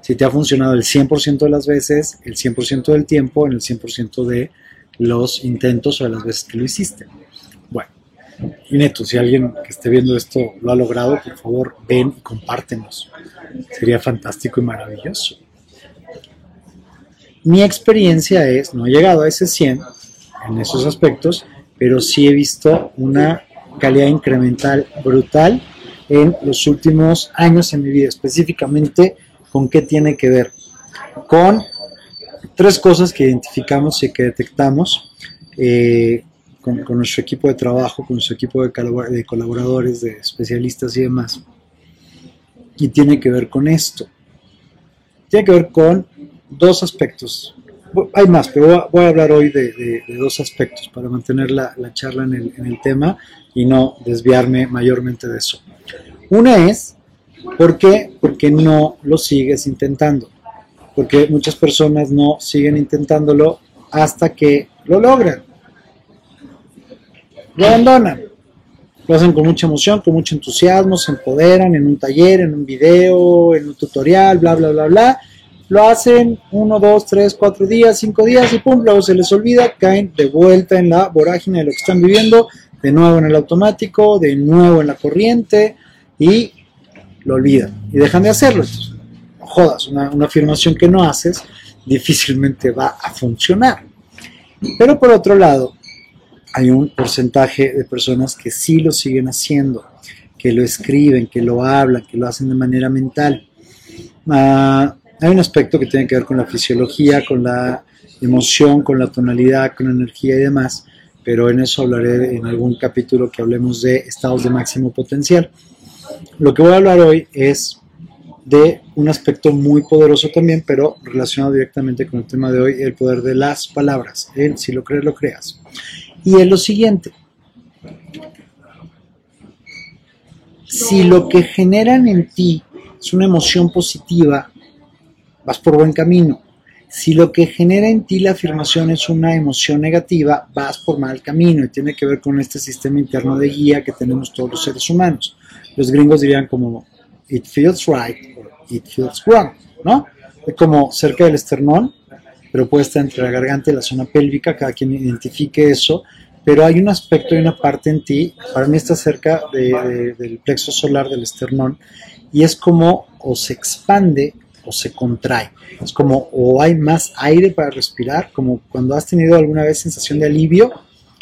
Si te ha funcionado el 100% de las veces, el 100% del tiempo, en el 100% de los intentos o de las veces que lo hiciste. Bueno, y neto, si alguien que esté viendo esto lo ha logrado, por favor, ven y compártenos. Sería fantástico y maravilloso. Mi experiencia es, no he llegado a ese 100 en esos aspectos, pero sí he visto una calidad incremental brutal en los últimos años en mi vida, específicamente con qué tiene que ver. Con tres cosas que identificamos y que detectamos eh, con, nuestro equipo de trabajo, con nuestro equipo de, de colaboradores, de especialistas y demás. Y tiene que ver con esto. Tiene que ver con dos aspectos hay más, pero voy a hablar hoy de, dos aspectos para mantener la, charla en el, tema y no desviarme mayormente de eso. Una es, ¿por qué? Porque no lo sigues intentando. Porque muchas personas no siguen intentándolo hasta que lo logran. Lo abandonan. Lo hacen con mucha emoción, con mucho entusiasmo, se empoderan en un taller, en un video, en un tutorial, bla, bla, bla, bla lo hacen uno, dos, tres, cuatro días, cinco días y pum, luego se les olvida, caen de vuelta en la vorágine de lo que están viviendo, de nuevo en el automático, de nuevo en la corriente y lo olvidan y dejan de hacerlo. no jodas, una, afirmación que no haces difícilmente va a funcionar. Pero por otro lado, hay un porcentaje de personas que sí lo siguen haciendo, que lo escriben, que lo hablan, que lo hacen de manera mental. Uh, hay un aspecto que tiene que ver con la fisiología, con la emoción, con la tonalidad, con la energía y demás, pero en eso hablaré en algún capítulo que hablemos de estados de máximo potencial. Lo que voy a hablar hoy es de un aspecto muy poderoso también, pero relacionado directamente con el tema de hoy, el poder de las palabras. El si lo crees, lo creas. Y es lo siguiente. Si lo que generan en ti es una emoción positiva, vas por buen camino. Si lo que genera en ti la afirmación es una emoción negativa, vas por mal camino y tiene que ver con este sistema interno de guía que tenemos todos los seres humanos. Los gringos dirían como it feels right o it feels wrong, ¿no? Es como cerca del esternón, pero puede estar entre la garganta y la zona pélvica, cada quien identifique eso, pero hay un aspecto y una parte en ti, para mí está cerca del plexo solar del esternón, y es como o se expande o se contrae. Es como o hay más aire para respirar, como cuando has tenido alguna vez sensación de alivio,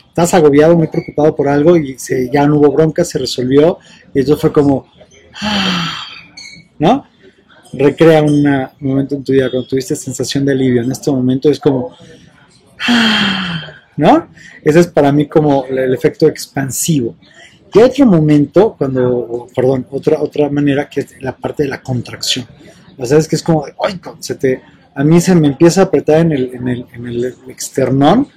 estás agobiado, muy preocupado por algo y ya no hubo bronca, se resolvió y eso fue como, ¿no? Recrea un momento en tu vida cuando tuviste sensación de alivio. En este momento es como, ¿no? Ese es para mí como el efecto expansivo. Y otro momento, cuando, perdón, otra, otra manera que es la parte de la contracción. O sea, es que es como, ay, se te a mí se me empieza a apretar en el, en el, en el externón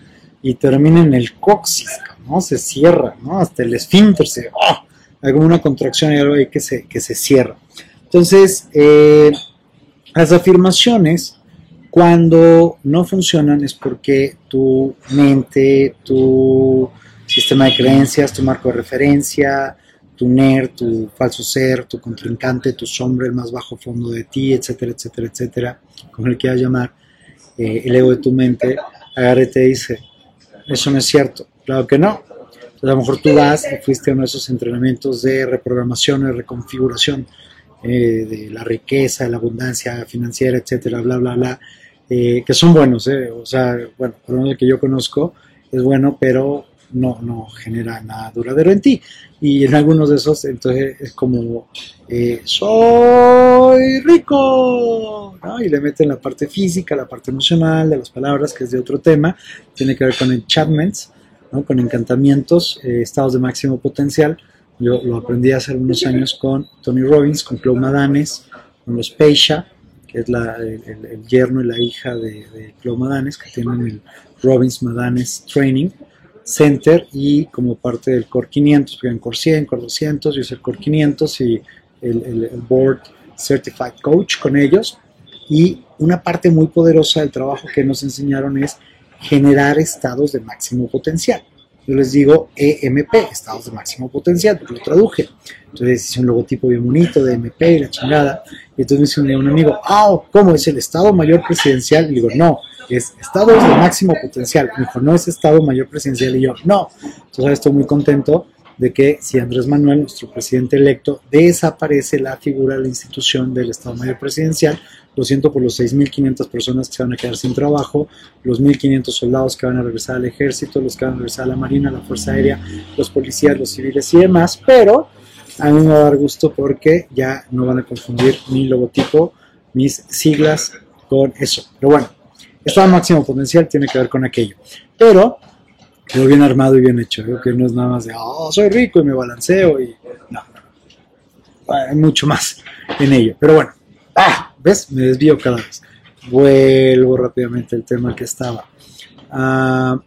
y termina en el coxis, ¿no? Se cierra, ¿no? Hasta el esfínter se... ¡oh! Hay una contracción y algo ahí que se, que se cierra. Entonces, eh, las afirmaciones, cuando no funcionan es porque tu mente, tu sistema de creencias, tu marco de referencia, tu NER, tu falso ser, tu contrincante, tu sombra, el más bajo fondo de ti, etcétera, etcétera, etcétera, como le quieras llamar, eh, el ego de tu mente, agarre y te dice, eso no es cierto, claro que no. a lo mejor tú vas y fuiste a uno de esos entrenamientos de reprogramación, de reconfiguración eh, de la riqueza, de la abundancia financiera, etcétera, bla, bla, bla, eh, que son buenos, o sea, bueno, por lo menos el que yo conozco es bueno, pero no, no genera nada duradero en ti. Y en algunos de esos, entonces es como, eh, soy rico, ¿no? y le meten la parte física, la parte emocional de las palabras, que es de otro tema, tiene que ver con enchantments, ¿no? con encantamientos, eh, estados de máximo potencial. Yo lo aprendí hace algunos años con Tony Robbins, con Chloe Madanes, con los Peisha, que es la, el, yerno y la hija de, de Madanes, que tienen el Robbins Madanes Training Center y como parte del Core 500, porque en Core 100, Core 200, yo hice el Core 500 y el, el, Board Certified Coach con ellos. Y una parte muy poderosa del trabajo que nos enseñaron es generar estados de máximo potencial. Yo les digo EMP, estados de máximo potencial, lo traduje. Entonces hice un logotipo bien bonito de EMP y la chingada. Y entonces me dice un amigo, ah, ¿cómo es el estado mayor presidencial? Y digo, no, es estados de máximo potencial. Me dijo, no es estado mayor presidencial. Y yo, no. Entonces estoy muy contento de que si Andrés Manuel, nuestro presidente electo, desaparece la figura de la institución del Estado Mayor Presidencial, lo siento por los 6.500 personas que se van a quedar sin trabajo, los 1.500 soldados que van a regresar al ejército, los que van a regresar a la Marina, a la Fuerza Aérea, los policías, los civiles y demás, pero a mí me va a dar gusto porque ya no van a confundir mi logotipo, mis siglas con eso. Pero bueno, estado máximo potencial tiene que ver con aquello. Pero quedó bien armado y bien hecho. Creo que no es nada más de, oh, soy rico y me balanceo y no. Hay mucho más en ello. Pero bueno, ah, ¿ves? Me desvío cada vez. Vuelvo rápidamente al tema que estaba. Ah,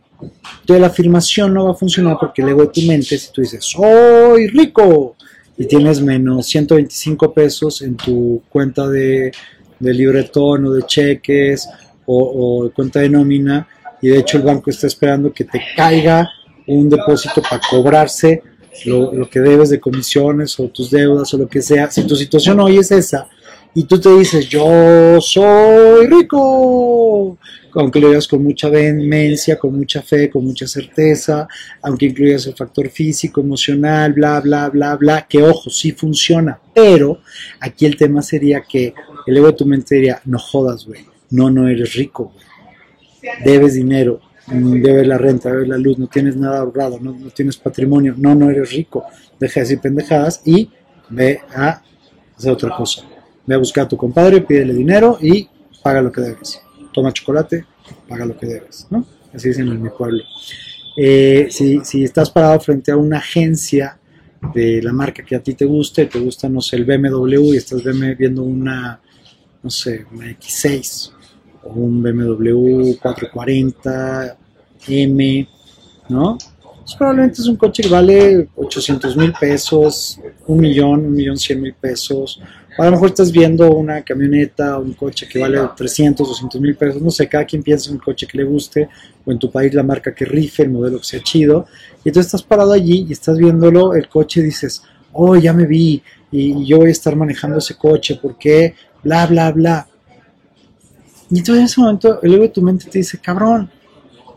la afirmación no va a funcionar porque el ego de tu mente, si tú dices, soy rico, y tienes menos 125 pesos en tu cuenta de, de libretón o de cheques o, cuenta de nómina y de hecho el banco está esperando que te caiga un depósito para cobrarse lo, que debes de comisiones o tus deudas o lo que sea. Si tu situación hoy es esa y tú te dices, yo soy rico, aunque lo digas con mucha vehemencia, con mucha fe, con mucha certeza, aunque incluyas el factor físico, emocional, bla, bla, bla, bla, que ojo, sí funciona, pero aquí el tema sería que el ego de tu mente diría, no jodas, güey no, no eres rico, Debes dinero, debes la renta, debes la luz, no tienes nada ahorrado, no, tienes patrimonio, no, no eres rico. Deja de decir pendejadas y ve a hacer otra cosa. Ve a buscar a tu compadre, pídele dinero y paga lo que debes. Toma chocolate, paga lo que debes, ¿no? Así dicen en mi pueblo. Eh, si, si estás parado frente a una agencia de la marca que a ti te guste, te gusta, no sé, el BMW y estás viendo una, no sé, una X6 un BMW 440M, ¿no? Pues probablemente es un coche que vale 800 mil pesos, un millón, un millón cien mil pesos. a lo mejor estás viendo una camioneta o un coche que vale 300, 200 mil pesos. No sé, cada quien piensa en un coche que le guste o en tu país la marca que rife, el modelo que sea chido. Y entonces estás parado allí y estás viéndolo, el coche y dices, oh, ya me vi y yo voy a estar manejando ese coche, porque Bla, bla, bla. Y entonces en ese momento el ego de tu mente te dice, cabrón,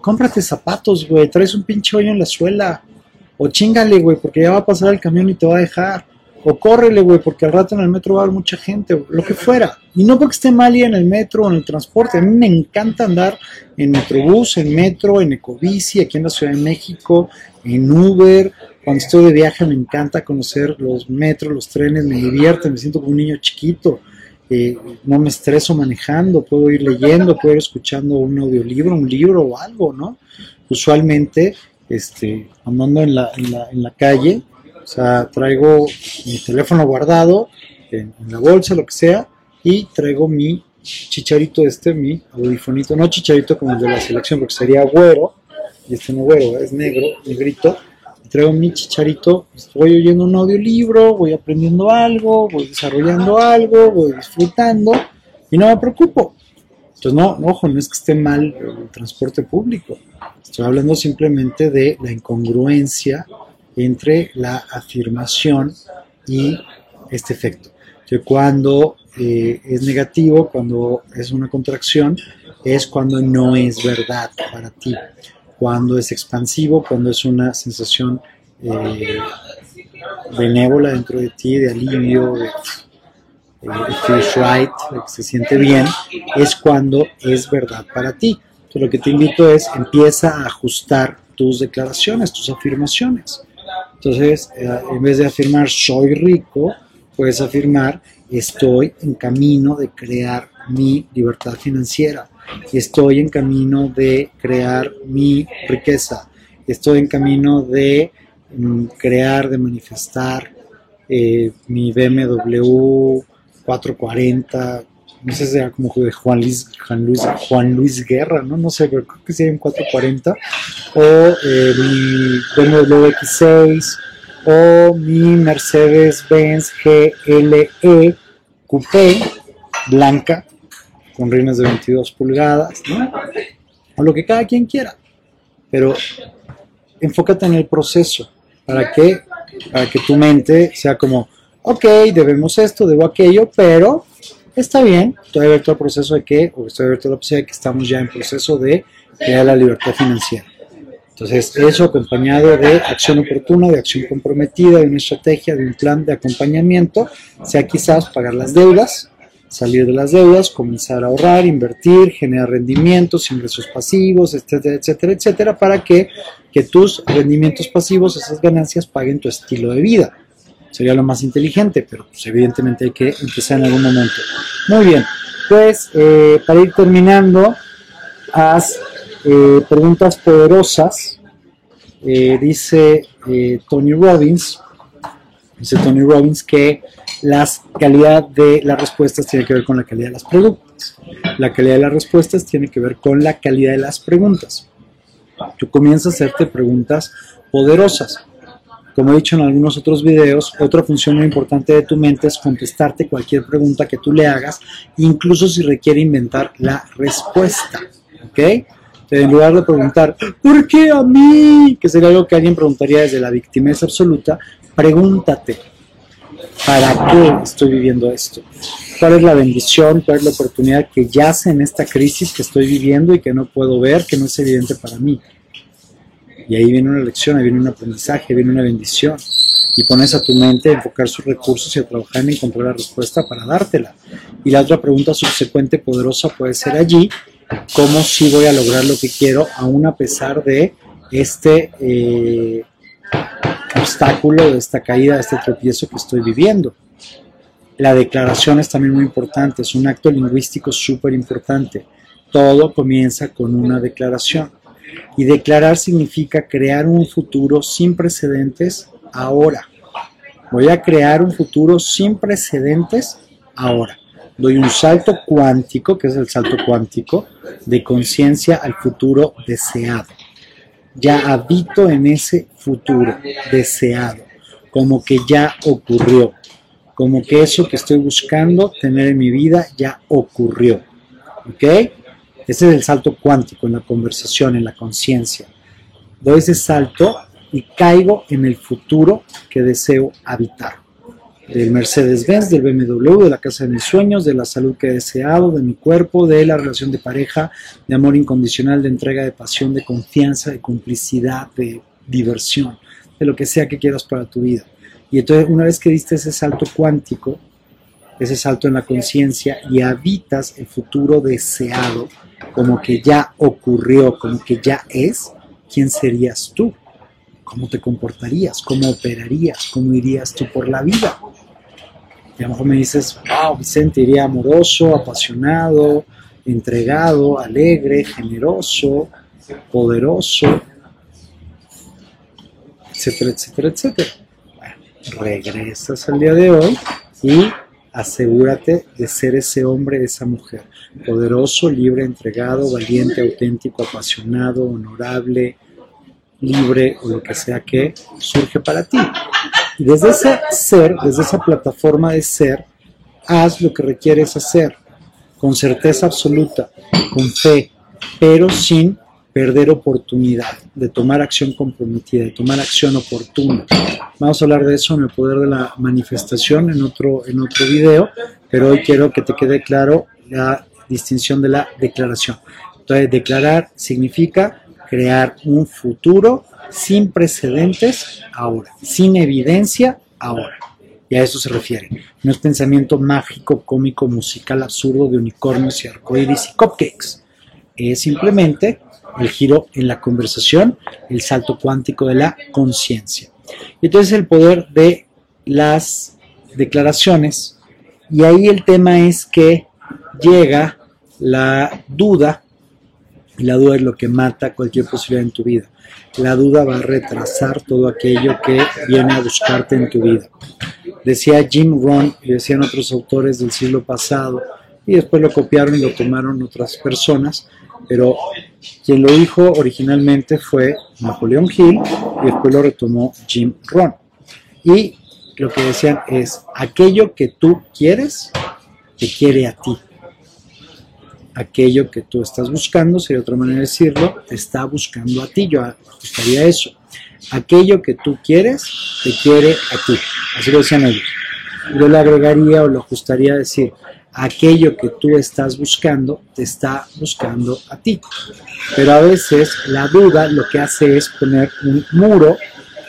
cómprate zapatos, güey, traes un pinche hoyo en la suela. O chingale, güey, porque ya va a pasar el camión y te va a dejar. O córrele, güey, porque al rato en el metro va a haber mucha gente, lo que fuera. Y no porque esté mal ir en el metro o en el transporte. A mí me encanta andar en Metrobús, en metro, en Ecobici, aquí en la Ciudad de México, en Uber. Cuando estoy de viaje me encanta conocer los metros, los trenes, me divierte, me siento como un niño chiquito no me estreso manejando, puedo ir leyendo, puedo ir escuchando un audiolibro, un libro o algo, ¿no? Usualmente, este, andando en la, en la, en la calle, o sea, traigo mi teléfono guardado en, la bolsa, lo que sea, y traigo mi chicharito este, mi audifonito, no chicharito como el de la selección, porque sería güero, y este no güero, es negro, negrito. Traigo mi chicharito, estoy oyendo un audiolibro, voy aprendiendo algo, voy desarrollando algo, voy disfrutando y no me preocupo. Entonces, no, ojo, no es que esté mal el transporte público. Estoy hablando simplemente de la incongruencia entre la afirmación y este efecto. Que cuando eh, es negativo, cuando es una contracción, es cuando no es verdad para ti cuando es expansivo, cuando es una sensación eh, benévola dentro de ti, de alivio, de, feels right, que se siente bien, es cuando es verdad para ti. Entonces lo que te invito es empieza a ajustar tus declaraciones, tus afirmaciones. Entonces, eh, en vez de afirmar soy rico, puedes afirmar estoy en camino de crear mi libertad financiera estoy en camino de crear mi riqueza, estoy en camino de mm, crear, de manifestar eh, mi BMW 440, no sé si era como de Juan Luis, Juan Luis, Juan Luis Guerra, ¿no? No sé, creo que sería un 440, o eh, mi BMW X6, o mi Mercedes-Benz GLE Coupé blanca, con rines de 22 pulgadas, ¿no? O lo que cada quien quiera. Pero enfócate en el proceso. ¿Para que Para que tu mente sea como, ok, debemos esto, debo aquello, pero está bien, estoy abierto al proceso de que, o estoy abierto a la posibilidad de que estamos ya en proceso de crear la libertad financiera. Entonces, eso acompañado de acción oportuna, de acción comprometida, de una estrategia, de un plan de acompañamiento, sea quizás pagar las deudas, salir de las deudas, comenzar a ahorrar, invertir, generar rendimientos, ingresos pasivos, etcétera, etcétera, etcétera, para que, que tus rendimientos pasivos, esas ganancias, paguen tu estilo de vida. Sería lo más inteligente, pero pues, evidentemente hay que empezar en algún momento. Muy bien, pues eh, para ir terminando, haz eh, preguntas poderosas. Eh, dice Tony Robbins, dice Tony Robbins que la calidad de las respuestas tiene que ver con la calidad de las preguntas. La calidad de las respuestas tiene que ver con la calidad de las preguntas. Tú comienzas a hacerte preguntas poderosas. Como he dicho en algunos otros videos, otra función muy importante de tu mente es contestarte cualquier pregunta que tú le hagas, incluso si requiere inventar la respuesta. ¿Ok? en lugar de preguntar, ¿por qué a mí? Que sería algo que alguien preguntaría desde la victimez absoluta, pregúntate, ¿Para qué estoy viviendo esto? ¿Cuál es la bendición? ¿Cuál es la oportunidad que yace en esta crisis que estoy viviendo y que no puedo ver, que no es evidente para mí? Y ahí viene una lección, ahí viene un aprendizaje, viene una bendición. Y pones a tu mente a enfocar sus recursos y a trabajar en encontrar la respuesta para dártela. Y la otra pregunta subsecuente poderosa puede ser allí, ¿cómo sí voy a lograr lo que quiero aún a pesar de este eh, obstáculo, de esta caída, de este tropiezo que estoy viviendo. La declaración es también muy importante, es un acto lingüístico súper importante. Todo comienza con una declaración. Y declarar significa crear un futuro sin precedentes ahora. Voy a crear un futuro sin precedentes ahora. Doy un salto cuántico, que es el salto cuántico, de conciencia al futuro deseado ya habito en ese futuro deseado, como que ya ocurrió, como que eso que estoy buscando tener en mi vida ya ocurrió. ¿Ok? Ese es el salto cuántico en la conversación, en la conciencia. Doy ese salto y caigo en el futuro que deseo habitar del Mercedes-Benz, del BMW, de la casa de mis sueños, de la salud que he deseado, de mi cuerpo, de la relación de pareja, de amor incondicional, de entrega, de pasión, de confianza, de complicidad, de diversión, de lo que sea que quieras para tu vida. Y entonces una vez que diste ese salto cuántico, ese salto en la conciencia y habitas el futuro deseado como que ya ocurrió, como que ya es, ¿quién serías tú? ¿Cómo te comportarías? ¿Cómo operarías? ¿Cómo irías tú por la vida? Y a lo mejor me dices, wow, Vicente, iría amoroso, apasionado, entregado, alegre, generoso, poderoso, etcétera, etcétera, etcétera. Bueno, regresas al día de hoy y asegúrate de ser ese hombre, esa mujer, poderoso, libre, entregado, valiente, auténtico, apasionado, honorable, libre o lo que sea que surge para ti. Desde ese ser, desde esa plataforma de ser, haz lo que requieres hacer, con certeza absoluta, con fe, pero sin perder oportunidad de tomar acción comprometida, de tomar acción oportuna. Vamos a hablar de eso en el poder de la manifestación en otro, en otro video, pero hoy quiero que te quede claro la distinción de la declaración. Entonces, declarar significa crear un futuro sin precedentes ahora, sin evidencia ahora. Y a eso se refiere. No es pensamiento mágico, cómico, musical, absurdo de unicornios y arcoíris y cupcakes. Es simplemente el giro en la conversación, el salto cuántico de la conciencia. Entonces el poder de las declaraciones, y ahí el tema es que llega la duda, y la duda es lo que mata cualquier posibilidad en tu vida. La duda va a retrasar todo aquello que viene a buscarte en tu vida. Decía Jim Rohn y decían otros autores del siglo pasado, y después lo copiaron y lo tomaron otras personas, pero quien lo dijo originalmente fue Napoleón Hill y después lo retomó Jim Rohn. Y lo que decían es, aquello que tú quieres, te quiere a ti. Aquello que tú estás buscando, sería otra manera de decirlo, te está buscando a ti. Yo ajustaría eso. Aquello que tú quieres, te quiere a ti. Así lo decían ellos. Yo le agregaría o lo ajustaría a decir, aquello que tú estás buscando te está buscando a ti. Pero a veces la duda lo que hace es poner un muro,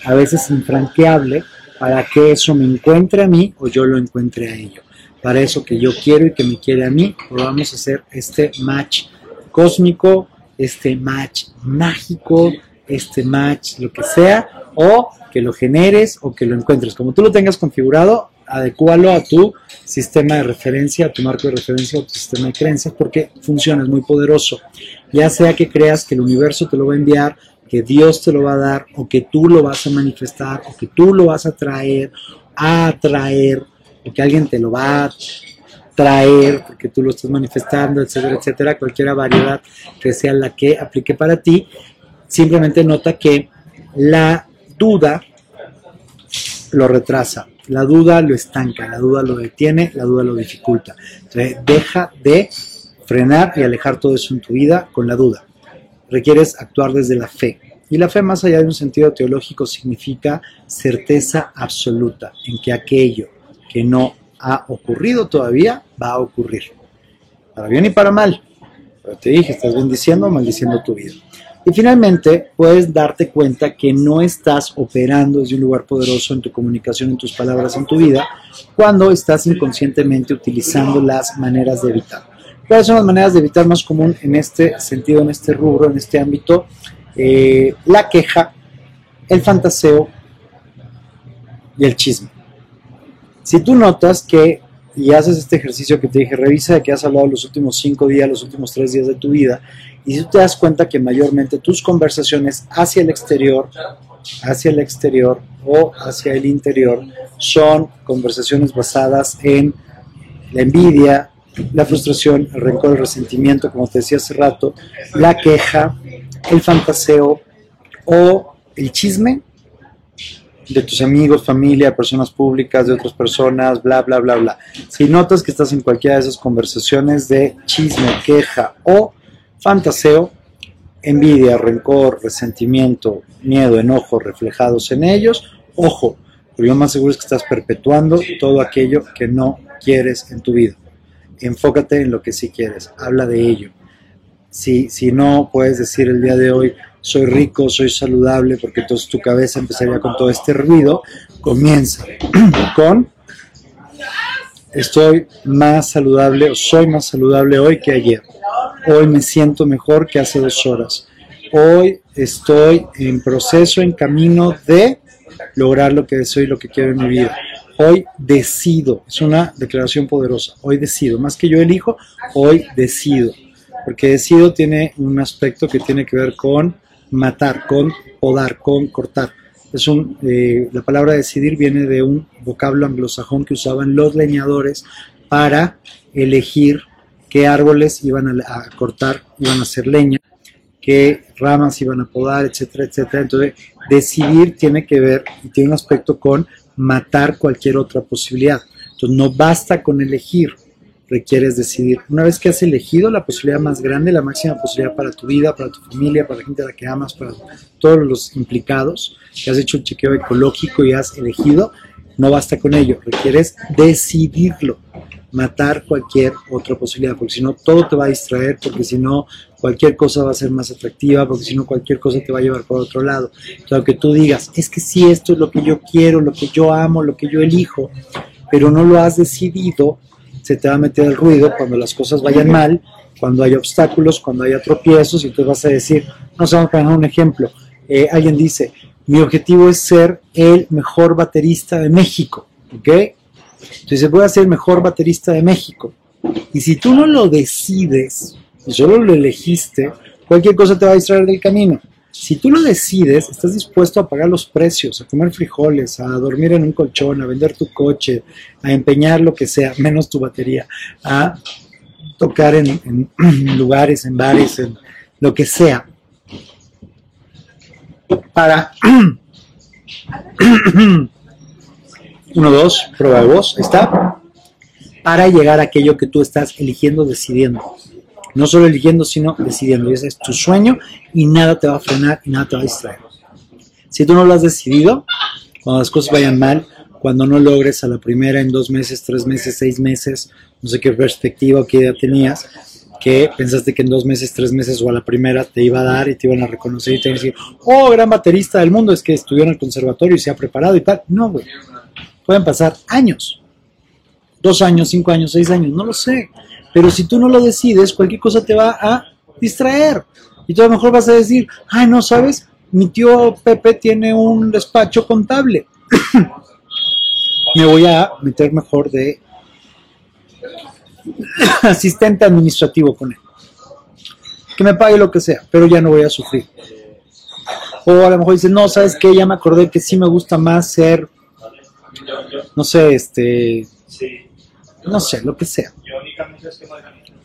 a veces infranqueable, para que eso me encuentre a mí o yo lo encuentre a ello. Para eso que yo quiero y que me quiere a mí, vamos a hacer este match cósmico, este match mágico, este match lo que sea, o que lo generes o que lo encuentres. Como tú lo tengas configurado, adecualo a tu sistema de referencia, a tu marco de referencia, a tu sistema de creencias, porque funciona, es muy poderoso. Ya sea que creas que el universo te lo va a enviar, que Dios te lo va a dar, o que tú lo vas a manifestar, o que tú lo vas a traer, a atraer, o que alguien te lo va a traer, porque tú lo estás manifestando, etcétera, etcétera, cualquier variedad que sea la que aplique para ti, simplemente nota que la duda lo retrasa, la duda lo estanca, la duda lo detiene, la duda lo dificulta. Entonces, deja de frenar y alejar todo eso en tu vida con la duda. Requieres actuar desde la fe. Y la fe, más allá de un sentido teológico, significa certeza absoluta en que aquello que no ha ocurrido todavía va a ocurrir. Para bien y para mal. Pero te dije, estás bendiciendo o maldiciendo tu vida. Y finalmente, puedes darte cuenta que no estás operando desde un lugar poderoso en tu comunicación, en tus palabras, en tu vida, cuando estás inconscientemente utilizando las maneras de evitar. ¿Cuáles son las maneras de evitar más común en este sentido, en este rubro, en este ámbito? Eh, la queja, el fantaseo y el chisme. Si tú notas que y haces este ejercicio que te dije, revisa de qué has hablado los últimos cinco días, los últimos tres días de tu vida, y si tú te das cuenta que mayormente tus conversaciones hacia el exterior, hacia el exterior o hacia el interior son conversaciones basadas en la envidia, la frustración, el rencor, el resentimiento, como te decía hace rato, la queja, el fantaseo o el chisme, de tus amigos, familia, personas públicas, de otras personas, bla, bla, bla, bla. Si notas que estás en cualquiera de esas conversaciones de chisme, queja o fantaseo, envidia, rencor, resentimiento, miedo, enojo reflejados en ellos, ojo, lo más seguro es que estás perpetuando todo aquello que no quieres en tu vida. Enfócate en lo que sí quieres, habla de ello. Si, si no puedes decir el día de hoy, soy rico, soy saludable, porque entonces tu cabeza empezaría con todo este ruido, comienza con estoy más saludable o soy más saludable hoy que ayer. Hoy me siento mejor que hace dos horas. Hoy estoy en proceso, en camino de lograr lo que deseo y lo que quiero en mi vida. Hoy decido, es una declaración poderosa, hoy decido, más que yo elijo, hoy decido, porque decido tiene un aspecto que tiene que ver con matar, con podar, con cortar. es un, eh, la palabra decidir viene de un vocablo anglosajón que usaban los leñadores para elegir qué árboles iban a, cortar, iban a hacer leña, qué ramas iban a podar, etcétera, etcétera. Entonces, decidir tiene que ver y tiene un aspecto con matar cualquier otra posibilidad. Entonces, no basta con elegir, requieres decidir. Una vez que has elegido la posibilidad más grande, la máxima posibilidad para tu vida, para tu familia, para la gente a la que amas, para todos los implicados, que has hecho un chequeo ecológico y has elegido, no basta con ello, requieres decidirlo, matar cualquier otra posibilidad, porque si no todo te va a distraer, porque si no cualquier cosa va a ser más atractiva, porque si no cualquier cosa te va a llevar por otro lado. Entonces, aunque tú digas, es que si esto es lo que yo quiero, lo que yo amo, lo que yo elijo, pero no lo has decidido, se te va a meter el ruido cuando las cosas vayan mal, cuando hay obstáculos, cuando haya tropiezos, y tú vas a decir, no sé, vamos a poner un ejemplo. Eh, alguien dice, mi objetivo es ser el mejor baterista de México, ¿ok? Entonces voy a ser el mejor baterista de México. Y si tú no lo decides, y solo lo elegiste, cualquier cosa te va a distraer del camino. Si tú lo decides, estás dispuesto a pagar los precios, a comer frijoles, a dormir en un colchón, a vender tu coche, a empeñar lo que sea, menos tu batería, a tocar en, lugares, en bares, en lo que sea, para uno, dos, prueba de voz, está, para llegar a aquello que tú estás eligiendo, decidiendo. No solo eligiendo, sino decidiendo. ese es tu sueño y nada te va a frenar y nada te va a distraer. Si tú no lo has decidido, cuando las cosas vayan mal, cuando no logres a la primera en dos meses, tres meses, seis meses, no sé qué perspectiva o qué idea tenías, que pensaste que en dos meses, tres meses o a la primera te iba a dar y te iban a reconocer y te iban a decir, oh, gran baterista del mundo, es que estudió en el conservatorio y se ha preparado y tal. No, güey. Pueden pasar años. Dos años, cinco años, seis años, no lo sé. Pero si tú no lo decides, cualquier cosa te va a distraer. Y tú a lo mejor vas a decir, ay, no, ¿sabes? Mi tío Pepe tiene un despacho contable. Me voy a meter mejor de asistente administrativo con él. Que me pague lo que sea, pero ya no voy a sufrir. O a lo mejor dice, no, ¿sabes qué? Ya me acordé que sí me gusta más ser, no sé, este, no sé, lo que sea.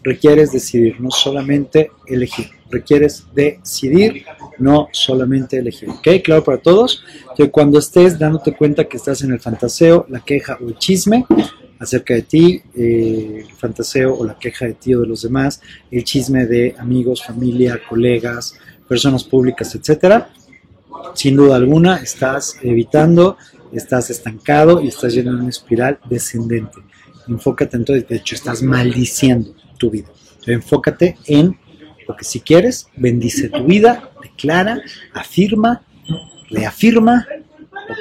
Requieres decidir, no solamente elegir. Requieres decidir, no solamente elegir. ¿Ok? Claro para todos. Que cuando estés dándote cuenta que estás en el fantaseo, la queja o el chisme, acerca de ti, eh, el fantaseo o la queja de ti o de los demás, el chisme de amigos, familia, colegas, personas públicas, etcétera. Sin duda alguna, estás evitando, estás estancado y estás yendo en una espiral descendente. Enfócate entonces, de hecho, estás maldiciendo tu vida. enfócate en lo que si quieres, bendice tu vida, declara, afirma, reafirma,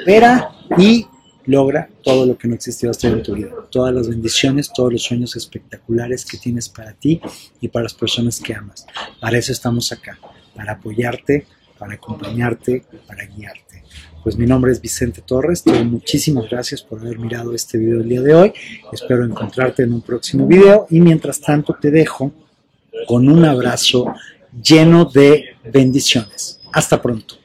opera y logra todo lo que no existió hasta en tu vida. Todas las bendiciones, todos los sueños espectaculares que tienes para ti y para las personas que amas. Para eso estamos acá, para apoyarte, para acompañarte, para guiarte. Pues mi nombre es Vicente Torres, te doy muchísimas gracias por haber mirado este video el día de hoy. Espero encontrarte en un próximo video y mientras tanto te dejo con un abrazo lleno de bendiciones. Hasta pronto.